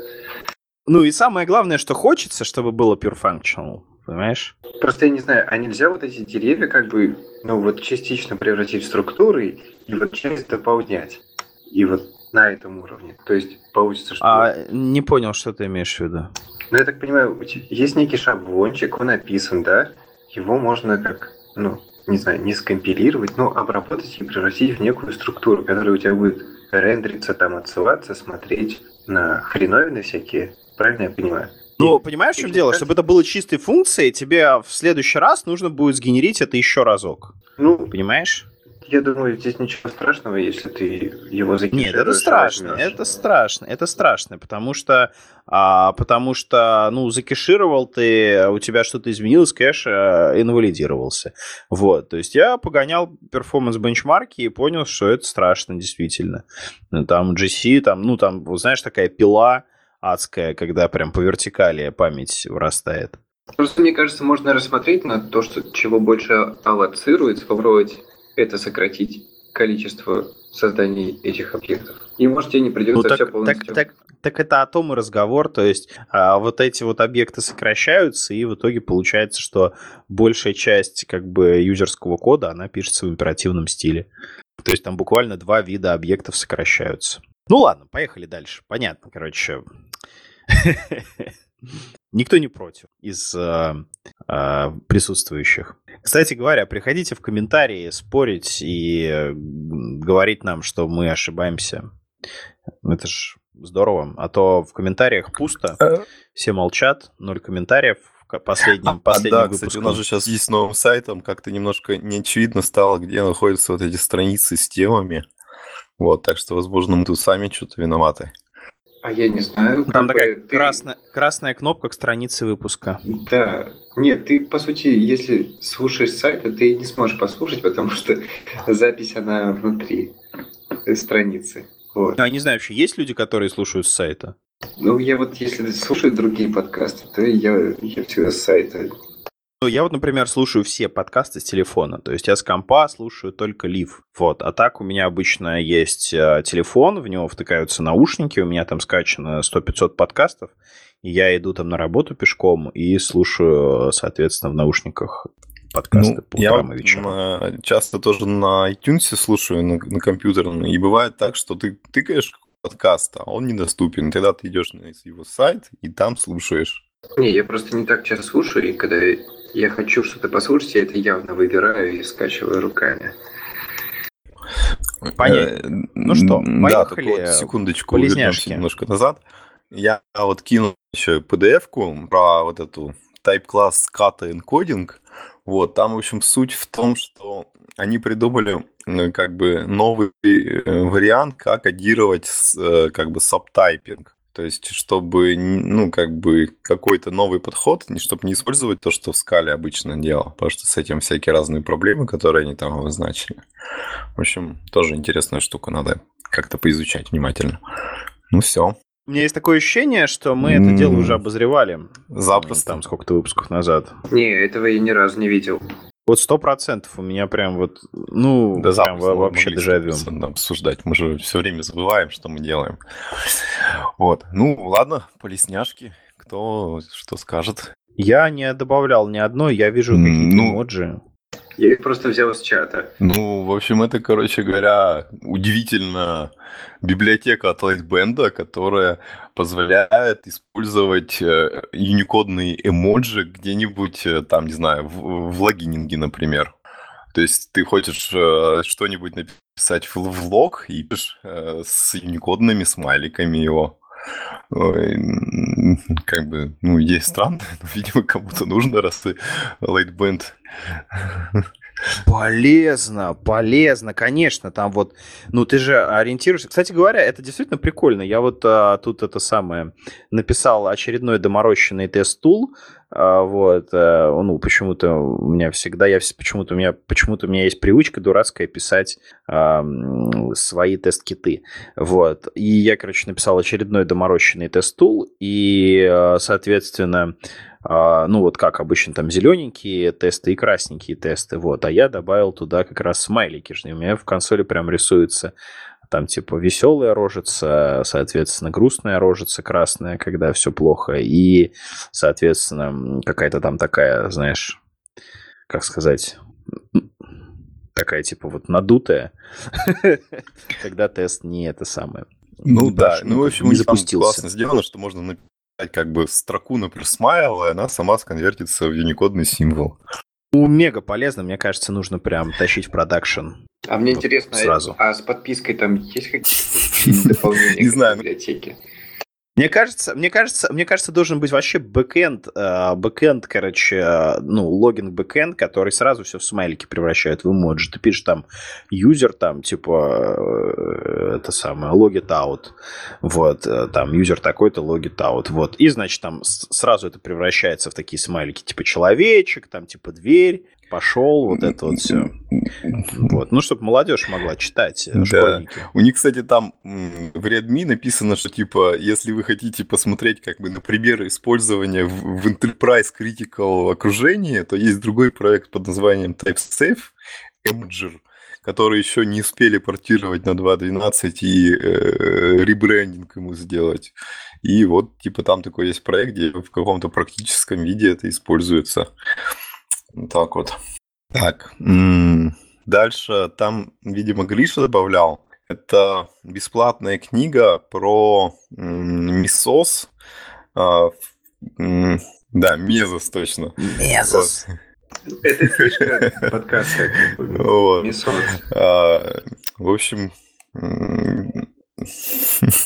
Ну и самое главное, что хочется, чтобы было pure functional, понимаешь? Просто я не знаю, а нельзя вот эти деревья как бы, ну вот частично превратить в структуры и вот часть дополнять. И вот на этом уровне. То есть получится, что... А, не понял, что ты имеешь в виду. Ну, я так понимаю, есть некий шаблончик, он написан, да? Его можно как, ну, не знаю, не скомпилировать, но обработать и превратить в некую структуру, которая у тебя будет рендериться, там, отсылаться, смотреть на хреновины всякие, Правильно я понимаю? Ну, понимаешь, в чем дело? Чтобы это было чистой функцией, тебе в следующий раз нужно будет сгенерить это еще разок. Ну, понимаешь? Я думаю, здесь ничего страшного, если ты его закинешь. Нет, это страшно, это страшно, это страшно, потому что, а, потому что, ну, закешировал ты, у тебя что-то изменилось, кэш а, инвалидировался. Вот, то есть я погонял перформанс-бенчмарки и понял, что это страшно, действительно. Там GC, там, ну, там, знаешь, такая пила, адская, когда прям по вертикали память вырастает. Просто, мне кажется, можно рассмотреть на то, что чего больше аллоцируется, попробовать это сократить количество созданий этих объектов. И может тебе не придется ну, так, все полностью... Так, так, так это о том и разговор, то есть а, вот эти вот объекты сокращаются, и в итоге получается, что большая часть как бы юзерского кода, она пишется в императивном стиле. То есть там буквально два вида объектов сокращаются. Ну ладно, поехали дальше. Понятно, короче. Никто не против из э, э, присутствующих. Кстати говоря, приходите в комментарии спорить и говорить нам, что мы ошибаемся. Это ж здорово. А то в комментариях пусто, э. все молчат, ноль комментариев последним, последним а, да, кстати, у нас же сейчас есть с новым сайтом, как-то немножко неочевидно стало, где находятся вот эти страницы с темами. Вот, так что, возможно, мы тут сами что-то виноваты. А я не знаю. Там такая ты... красная, красная кнопка к странице выпуска. Да. Нет, ты, по сути, если слушаешь сайт, то ты не сможешь послушать, потому что запись, она внутри страницы. Вот. Ну, я не знаю, вообще есть люди, которые слушают с сайта? Ну, я вот, если слушаю другие подкасты, то я, я всегда с сайта ну, я вот, например, слушаю все подкасты с телефона. То есть я с компа слушаю только лив. Вот. А так у меня обычно есть э, телефон, в него втыкаются наушники, у меня там скачано 100-500 подкастов. И я иду там на работу пешком и слушаю, соответственно, в наушниках подкасты ну, по утрам и вечерам. часто тоже на iTunes слушаю на, на компьютерном, и бывает так, что ты тыкаешь подкаст, а он недоступен. Тогда ты идешь на его сайт и там слушаешь. Не, я просто не так часто слушаю, и когда я хочу что-то послушать, я это явно выбираю и скачиваю руками. Понятно. Ну что, Да, поехали, только вот секундочку, вернемся немножко назад. Я вот кинул еще PDF-ку про вот эту type-класс kata encoding. Вот, там, в общем, суть в том, что они придумали э, как бы новый э, вариант, как кодировать с, э, как бы сабтайпинг. То есть, чтобы, ну, как бы какой-то новый подход, не- чтобы не использовать то, что в скале обычно делал, потому что с этим всякие разные проблемы, которые они там обозначили. В общем, тоже интересная штука, надо как-то поизучать внимательно. Ну все, У меня есть такое ощущение, что мы это дело уже обозревали. запросто. Там сколько-то выпусков назад. Не, этого я ни разу не видел. Вот сто процентов у меня прям вот, ну, Да прям вообще дежавю. 100% обсуждать. Мы же все время забываем, что мы делаем. Вот. Ну, ладно, полесняшки. Кто что скажет? Я не добавлял ни одной, я вижу какие-то ну, эмоджи. Я их просто взял с чата. Ну, в общем, это, короче говоря, удивительно библиотека от Lightband, которая позволяет использовать э, юникодные эмоджи где-нибудь э, там, не знаю, в, в логининге, например. То есть ты хочешь э, что-нибудь написать в, в лог и пишешь э, с юникодными смайликами его. Как бы, ну, идея странная, но, видимо, кому-то нужно, раз ты Lightband Полезно, полезно, конечно, там вот, ну ты же ориентируешься. Кстати говоря, это действительно прикольно. Я вот а, тут это самое написал очередной доморощенный тест-тул, вот, а, ну почему-то у меня всегда, я почему-то у меня почему-то у меня есть привычка дурацкая писать а, м, свои тест-киты, вот. И я, короче, написал очередной доморощенный тест-тул, и, а, соответственно, а, ну вот как обычно там зелененькие тесты и красненькие тесты, вот, а я добавил туда как раз смайлики, у меня в консоли прям рисуется там типа веселая рожица, соответственно, грустная рожица красная, когда все плохо, и, соответственно, какая-то там такая, знаешь, как сказать, такая типа вот надутая, когда тест не это самое. Ну да, прош- ну, в общем, не запустился. классно сделано, что можно написать как бы строку, например, смайл, и она сама сконвертится в юникодный символ. Ну, мега полезно, мне кажется, нужно прям тащить в продакшн. А мне интересно, сразу. а с подпиской там есть какие-то дополнения Не знаю. библиотеке? Мне кажется, мне кажется, мне кажется, должен быть вообще бэкэнд, э, бэкэнд, короче, э, ну, logging backend, который сразу все в смайлики превращает в эмоджи. Ты пишешь там юзер, там, типа, э, это самое, logged out, вот, э, там, юзер такой-то, logged out, вот. И, значит, там сразу это превращается в такие смайлики, типа, человечек, там, типа, дверь, пошел, вот это вот все. Вот, ну, чтобы молодежь могла читать, э, Да. школьники. У них, кстати, там в Redmi написано, что типа, если вы хотите посмотреть как бы на примеры использования в, в Enterprise Critical окружении, то есть другой проект под названием TypeSafe, Emger, который еще не успели портировать на 2.12 и э, ребрендинг ему сделать. И вот, типа, там такой есть проект, где в каком-то практическом виде это используется. Так вот. Так, дальше там, видимо, Гриша добавлял. Это бесплатная книга про Мисос. А, Да, Мезос точно. Мезос. Это фишка подкаста. Вот. А, В общем,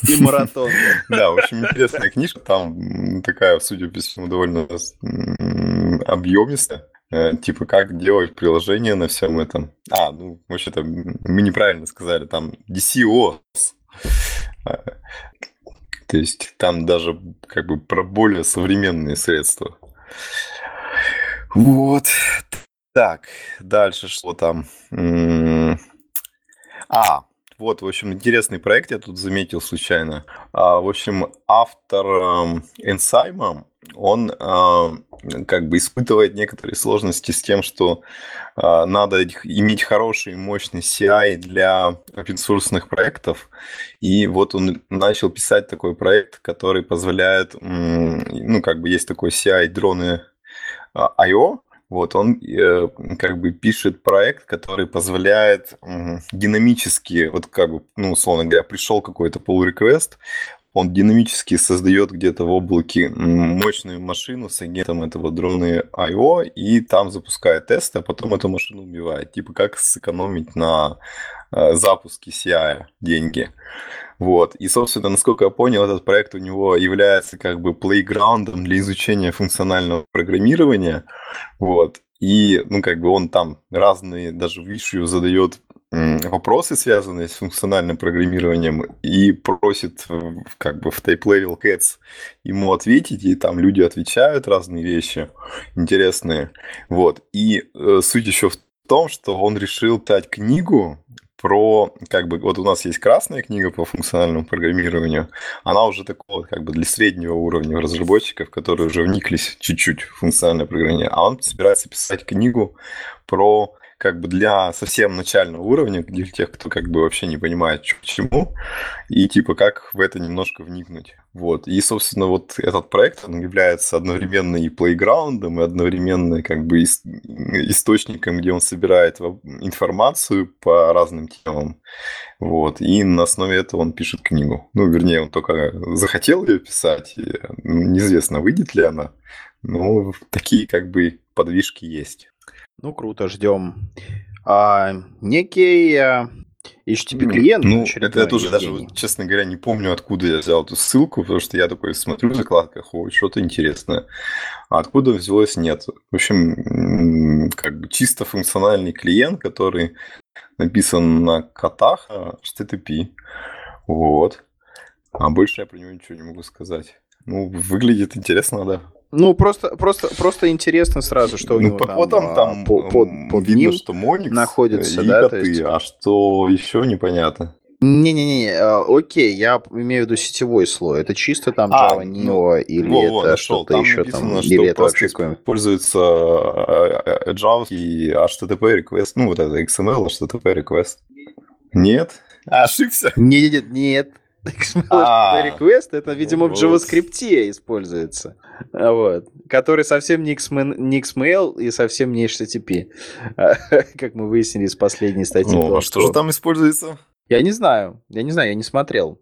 И маратон. Да, в общем, интересная книжка. Там такая, судя по всему, довольно объемистая. Э, Типа, как делать приложение на всем этом. А, ну, вообще-то мы неправильно сказали, там DCOS. А, То есть там даже как бы про более современные средства. Вот. Так, дальше что там? А, вот, в общем, интересный проект я тут заметил случайно. А, в общем, автор Enzyme, он э, как бы испытывает некоторые сложности с тем, что э, надо иметь хороший, мощный CI для open-source проектов. И вот он начал писать такой проект, который позволяет, ну, как бы есть такой CI дроны а, IO, вот он э, как бы пишет проект, который позволяет м, динамически, вот как бы, ну, условно говоря, пришел какой-то pull request, он динамически создает где-то в облаке мощную машину с агентом этого дрона I.O. и там запускает тесты, а потом эту машину убивает. Типа как сэкономить на э, запуске CI деньги. Вот. И, собственно, насколько я понял, этот проект у него является как бы плейграундом для изучения функционального программирования. Вот. И, ну, как бы он там разные даже вишью задает вопросы, связанные с функциональным программированием, и просит как бы в type level cats ему ответить, и там люди отвечают разные вещи интересные. Вот. И э, суть еще в том, что он решил дать книгу про, как бы, вот у нас есть красная книга по функциональному программированию, она уже такого, как бы, для среднего уровня разработчиков, которые уже вниклись чуть-чуть в функциональное программирование, а он собирается писать книгу про как бы для совсем начального уровня, для тех, кто как бы вообще не понимает, к чему, и типа как в это немножко вникнуть. Вот. И, собственно, вот этот проект, он является одновременно и плейграундом, и одновременно как бы источником, где он собирает информацию по разным темам. Вот. И на основе этого он пишет книгу. Ну, вернее, он только захотел ее писать. И неизвестно, выйдет ли она. Но такие как бы подвижки есть. Ну, круто, ждем. А, некий а, HTTP клиент. Ну, это я тоже даже, честно говоря, не помню, откуда я взял эту ссылку, потому что я такой смотрю в закладках, о, что-то интересное. А откуда взялось, нет. В общем, как бы чисто функциональный клиент, который написан на котах HTTP. Вот. А больше я про него ничего не могу сказать. Ну, выглядит интересно, да. Ну, просто, просто, просто интересно сразу, что у ну, него по там, а, там по, под, под видно, ним что Моникс находится, и да, коты, есть... а что еще непонятно. Не-не-не, а, окей, я имею в виду сетевой слой. Это чисто там Java а, Neo ну, или во, это что-то еще написано, там, что или это вообще используется а, Java и HTTP request, ну вот это XML, HTTP request. Нет? Ошибся? Нет, нет, нет. XML а, request, это, видимо, в JavaScript используется. Вот. Который совсем не XML и совсем не HTTP. Как мы выяснили из последней статьи. Ну, а что же там используется? Я не знаю. Я не знаю, я не смотрел.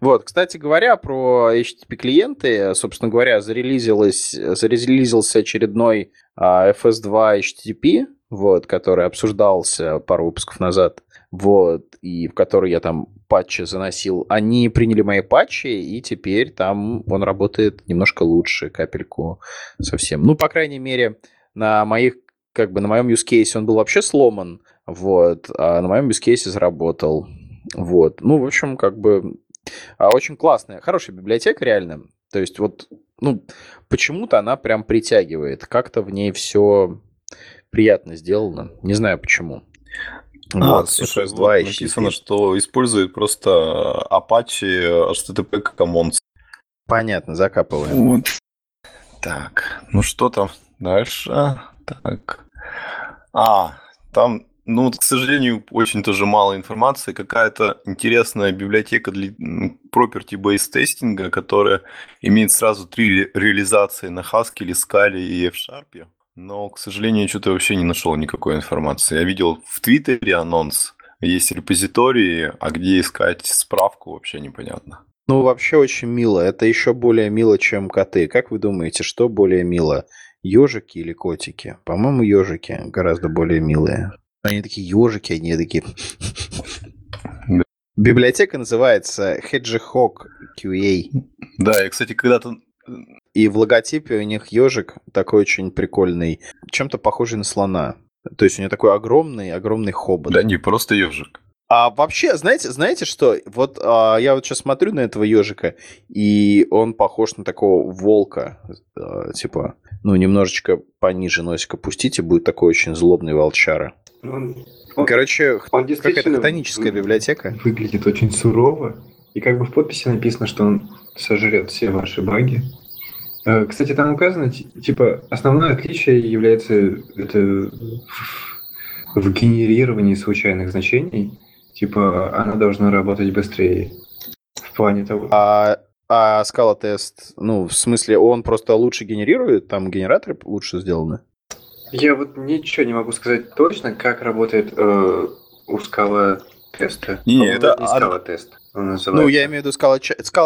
Вот, кстати говоря, про HTTP клиенты, собственно говоря, зарелизилось, зарелизился очередной FS2 HTTP, вот, который обсуждался пару выпусков назад вот, и в который я там патчи заносил, они приняли мои патчи, и теперь там он работает немножко лучше, капельку совсем. Ну, по крайней мере, на моих, как бы на моем use case он был вообще сломан, вот, а на моем use case заработал. Вот, ну, в общем, как бы а, очень классная, хорошая библиотека, реально. То есть вот, ну, почему-то она прям притягивает, как-то в ней все приятно сделано, не знаю почему. А, вот, слушай, вот написано, что использует просто Apache HTTP Commons. Понятно, закапываем. Вот. Так, ну что там дальше? Так. А, там, ну, к сожалению, очень тоже мало информации. Какая-то интересная библиотека для property-based тестинга, которая имеет сразу три реализации на Haskell, Scala и F-Sharp. Но, к сожалению, что-то вообще не нашел никакой информации. Я видел в Твиттере анонс, есть репозитории, а где искать справку, вообще непонятно. Ну, вообще очень мило. Это еще более мило, чем коты. Как вы думаете, что более мило? Ежики или котики? По-моему, ежики гораздо более милые. Они такие ежики, они такие... Библиотека называется Hedgehog QA. Да, я, кстати, когда-то и в логотипе у них ежик такой очень прикольный, чем-то похожий на слона. То есть у него такой огромный, огромный хобот. Да не, просто ежик. А вообще, знаете, знаете что? Вот а, я вот сейчас смотрю на этого ежика, и он похож на такого волка, а, типа, ну немножечко пониже носика пустите, будет такой очень злобный волчара. Он, он, Короче, он какая-то хтоническая библиотека. Выглядит очень сурово, и как бы в подписи написано, что он сожрет все ваши баги. Э, кстати, там указано, типа, основное отличие является это в генерировании случайных значений. Типа, она должна работать быстрее. В плане того... А, а скала тест, ну, в смысле, он просто лучше генерирует? Там генераторы лучше сделаны? Я вот ничего не могу сказать точно, как работает э, у скала теста? Не, это не Scala тест. Он Ну, называется. я имею в виду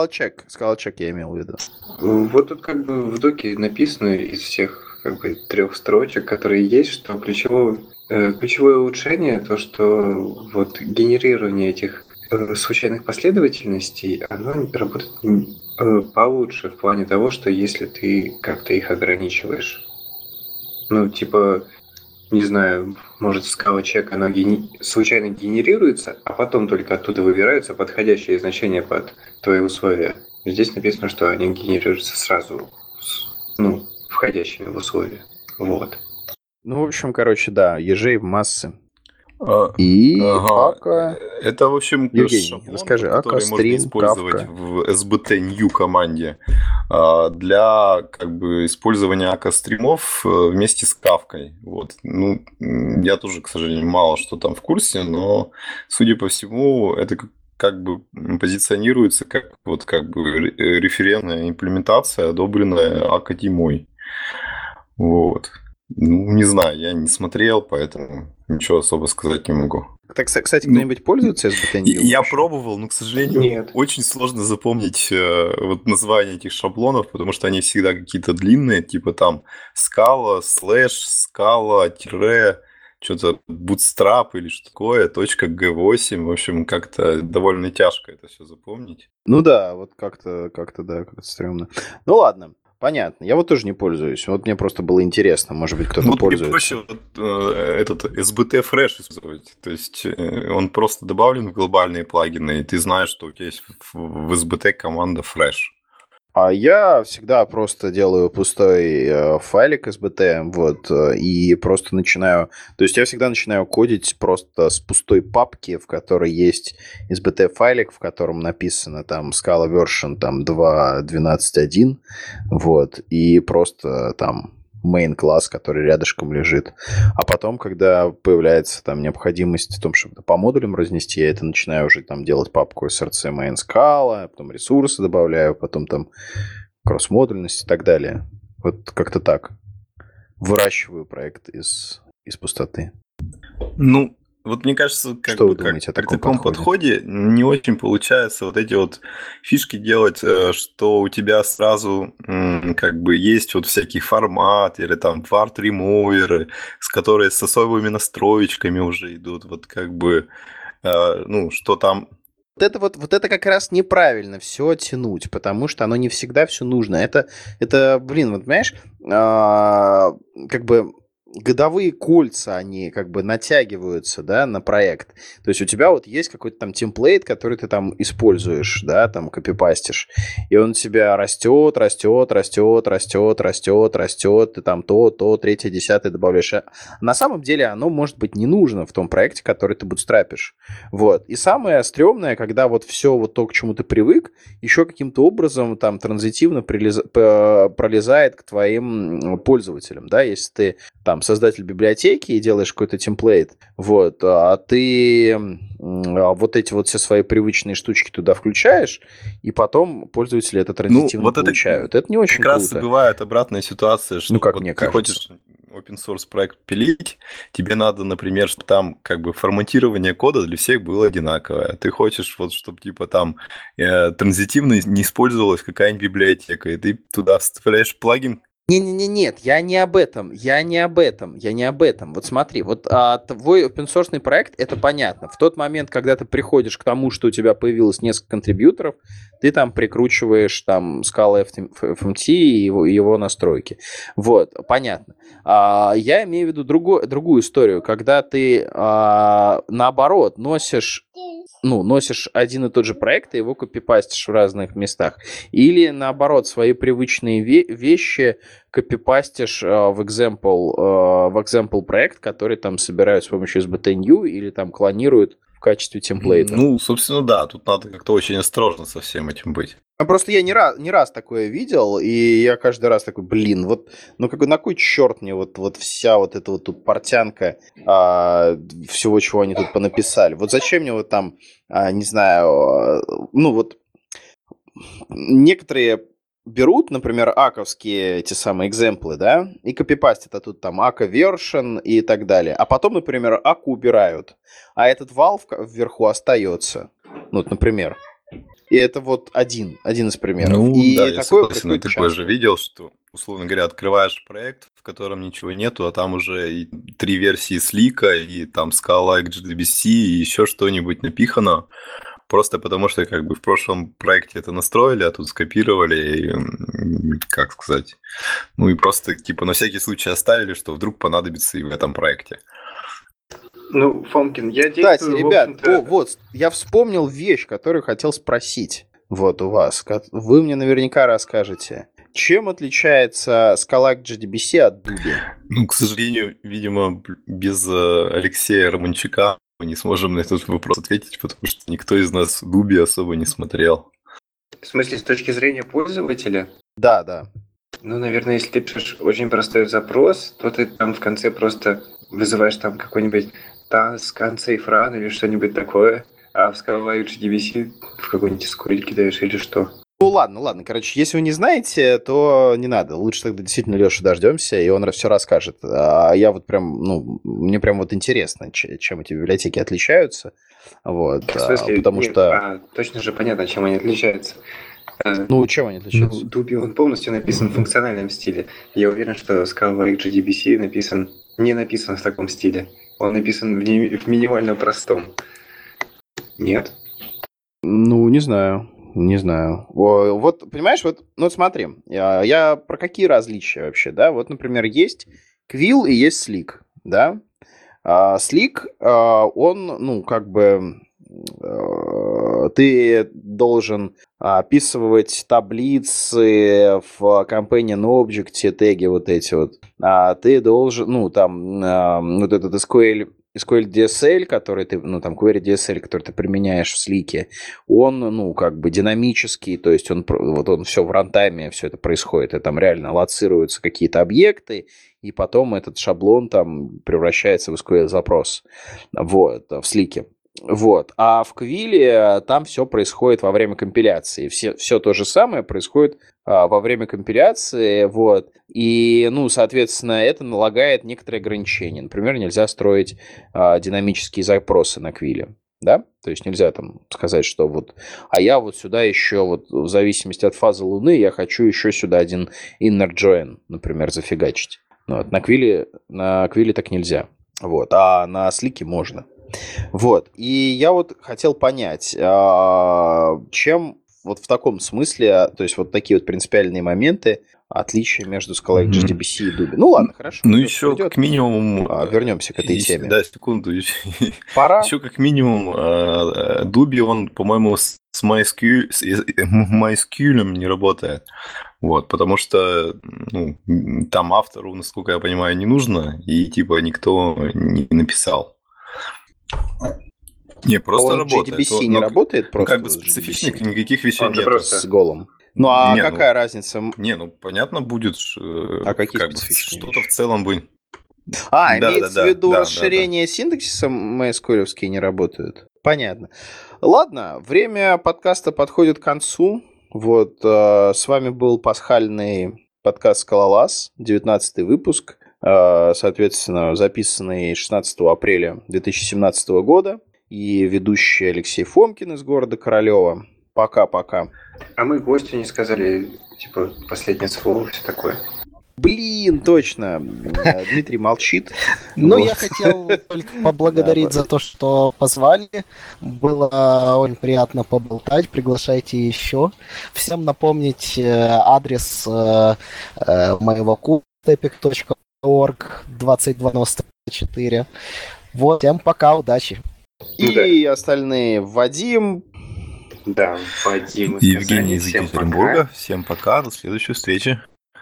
Check, Scala Check я имел в виду. Вот тут как бы в доке написано из всех как бы трех строчек, которые есть, что ключевое, э, ключевое улучшение то, что вот генерирование этих э, случайных последовательностей, оно работает э, получше в плане того, что если ты как-то их ограничиваешь. Ну, типа, не знаю, может, скала чек, она гени- случайно генерируется, а потом только оттуда выбираются подходящие значения под твои условия. Здесь написано, что они генерируются сразу, с, ну, входящими в условия. Вот. Ну, в общем, короче, да, ежей в массы. А, И Ага. Ака. Это, в общем, Евгений, шаблон, расскажи, который Ака, можно стрим, использовать Кавка. в SBT New команде а, для как бы использования Ака стримов э, вместе с Кавкой. Вот. Ну, я тоже, к сожалению, мало что там в курсе, но, судя по всему, это как бы позиционируется как вот как бы э, референтная имплементация, одобренная Академой. Вот. Ну, не знаю, я не смотрел, поэтому ничего особо сказать не могу. Так, кстати, Ну, кто-нибудь пользуется SBT New? Я пробовал, но, к сожалению, Нет. очень сложно запомнить э, вот название этих шаблонов, потому что они всегда какие-то длинные, типа там скала, слэш, скала, тире, что-то bootstrap или что такое, точка G8. В общем, как-то довольно тяжко это все запомнить. Ну да, вот как-то, как-то, да, как-то стрёмно. Ну ладно, понятно. Я вот тоже не пользуюсь. Вот мне просто было интересно, может быть, кто-то мне пользуется. проще вот, э, этот SBT Fresh использовать. То есть э, он просто добавлен в глобальные плагины, и ты знаешь, что у тебя есть в в SBT команда Fresh. А я всегда просто делаю пустой э, файлик SBT, вот, э, и просто начинаю... То есть я всегда начинаю кодить просто с пустой папки, в которой есть SBT файлик, в котором написано там Scala version там 2.12.1, вот, и просто там main класс, который рядышком лежит. А потом, когда появляется там необходимость в том, чтобы по модулям разнести, я это начинаю уже там делать папку src main Scala, потом ресурсы добавляю, потом там кросс-модульность и так далее. Вот как-то так. Выращиваю проект из, из пустоты. Ну, вот мне кажется, как Что бы вы думаете как о при таком таком подходе? не очень получается вот эти вот фишки делать, э, что у тебя сразу как бы есть вот всякий формат или там фарт ремоверы, с которые с особыми настроечками уже идут, вот как бы, э, ну, что там Вот это вот, вот это как раз неправильно все тянуть, потому что оно не всегда все нужно. Это, это блин, вот понимаешь, а, как бы годовые кольца, они как бы натягиваются, да, на проект. То есть у тебя вот есть какой-то там темплейт, который ты там используешь, да, там копипастишь, и он у тебя растет, растет, растет, растет, растет, растет, ты там то, то, третье, десятое добавляешь. А на самом деле оно может быть не нужно в том проекте, который ты бутстрапишь. Вот. И самое стрёмное, когда вот все вот то, к чему ты привык, еще каким-то образом там транзитивно прилез- п- пролезает к твоим пользователям, да, если ты там создатель библиотеки и делаешь какой-то темплейт, вот, а ты а вот эти вот все свои привычные штучки туда включаешь, и потом пользователи это транзитивно вот это получают. Это не очень как раз и круто. бывает обратная ситуация, что Ну, как вот мне ты кажется. хочешь open source проект пилить, тебе надо, например, чтобы там как бы форматирование кода для всех было одинаковое. Ты хочешь вот, чтобы типа там э, транзитивно не использовалась какая-нибудь библиотека, и ты туда вставляешь плагин, Не-не-не, нет, я не об этом, я не об этом, я не об этом. Вот смотри, вот а, твой open source проект, это понятно. В тот момент, когда ты приходишь к тому, что у тебя появилось несколько контрибьюторов, ты там прикручиваешь там Scala FMT и его, его настройки. Вот, понятно. А, я имею в виду другую, другую историю, когда ты а, наоборот носишь ну, носишь один и тот же проект и его копипастишь в разных местах. Или, наоборот, свои привычные ве- вещи копипастишь э, в example, э, в example проект, который там собирают с помощью SBT-New или там клонируют качестве темплейта. Ну, собственно, да, тут надо как-то очень осторожно со всем этим быть. А Просто я не раз, не раз такое видел, и я каждый раз такой, блин, вот, ну как, на кой черт мне вот, вот вся вот эта вот тут портянка а, всего, чего они тут понаписали? Вот зачем мне вот там, а, не знаю, а, ну вот некоторые берут, например, аковские эти самые экземплы, да, и копипастят, а тут там ака version и так далее. А потом, например, аку убирают, а этот valve вверху остается. Ну, вот, например. И это вот один, один из примеров. Ну, и да, я согласен, но ты происходит же видел, что, условно говоря, открываешь проект, в котором ничего нету, а там уже и три версии слика, и там Scala, XGDBC, и еще что-нибудь напихано. Просто потому что как бы в прошлом проекте это настроили, а тут скопировали, и, как сказать, ну и просто типа на всякий случай оставили, что вдруг понадобится и в этом проекте. Ну, Фомкин, я Кстати, действую, в ребят, о, вот, я вспомнил вещь, которую хотел спросить. Вот у вас. Вы мне наверняка расскажете. Чем отличается Scala GDBC от Дуби? Ну, к сожалению, видимо, без э, Алексея Романчука мы не сможем на этот вопрос ответить, потому что никто из нас Дуби особо не смотрел. в смысле, с точки зрения пользователя, Да, да. ну, наверное, если ты пишешь очень простой запрос, то ты там в конце просто вызываешь там какой-нибудь task, unsafe run или что-нибудь такое, а в Scala HDBC в какой-нибудь скрыль кидаешь или что. Ну ладно, ладно. Короче, если вы не знаете, то не надо. Лучше тогда действительно Леша дождемся, и он все расскажет. А я вот прям, ну, мне прям вот интересно, чем эти библиотеки отличаются. Вот. В а, смысле, потому нет, что... а, точно же понятно, чем они отличаются. Э, Ну, чем они Ну, отличаются? Дуби, он полностью написан в функциональном стиле. Я уверен, что Scala XGDBC написан, не написан в таком стиле. Он написан в, не- в минимально простом. Нет? Ну, не знаю. Не знаю. Вот, понимаешь, вот, ну смотри, я, я про какие различия вообще, да? Вот, например, есть Quill и есть Slick, да? А, Slick, а, он, ну, как бы, э, ты должен описывать таблицы в Companion Object, теги вот эти вот. А ты должен, ну, там, а, вот этот SQL, SQL DSL, который ты, ну, там, query DSL, который ты применяешь в слике, он, ну, как бы динамический, то есть он, вот он все в рантайме, все это происходит, и там реально лоцируются какие-то объекты, и потом этот шаблон там превращается в SQL-запрос, вот, в слике. Вот. А в Квиле там все происходит во время компиляции. Все, все то же самое происходит а, во время компиляции. Вот. И, ну, соответственно, это налагает некоторые ограничения. Например, нельзя строить а, динамические запросы на Квиле. Да? То есть нельзя там сказать, что вот, а я вот сюда еще, вот в зависимости от фазы Луны, я хочу еще сюда один inner join, например, зафигачить. Ну, вот, на Квиле, на Квиле так нельзя. Вот, а на Слике можно. Вот. И я вот хотел понять, а, чем вот в таком смысле, то есть вот такие вот принципиальные моменты, отличия между Scala. GDBC и Dubi. Ну ладно, хорошо. Ну, еще придёт. как минимум... А, вернемся к этой если- теме. Да, секунду. Пора. Еще как минимум Дуби, он, по-моему, с MySQL, с э, MySQL не работает. Вот, потому что ну, там автору, насколько я понимаю, не нужно, и типа никто не написал. Не, просто Он работает. GDBC Он- не ну, работает ну, просто? как бы специфичных никаких вещей Он нет. просто- С голым. Ну а Не, ну- какая разница? Не, ну понятно будет, э, А какие как бы что-то в целом бы. А, Да, имеется да, в да, виду да, да, расширение синтаксиса MySQL не работают. Понятно. Ладно, время подкаста подходит к концу. Вот, э, с вами был пасхальный подкаст «Скалолаз», 19 выпуск, соответственно, записанный 16 апреля 2017 года. И ведущий Алексей Фомкин из города Королева. Пока-пока. А мы гостю не сказали, типа, последнее слово, все такое. Блин, точно. Э, Дмитрий молчит. Ну, я хотел только поблагодарить за то, что позвали. Было очень приятно поболтать. Приглашайте еще. Всем напомнить э, адрес э, э, моего epic.org 2094. Вот, всем пока, удачи. И остальные Вадим, Да, Вадим Евгений из. Екатеринбурга. Всем пока, до следующей встречи.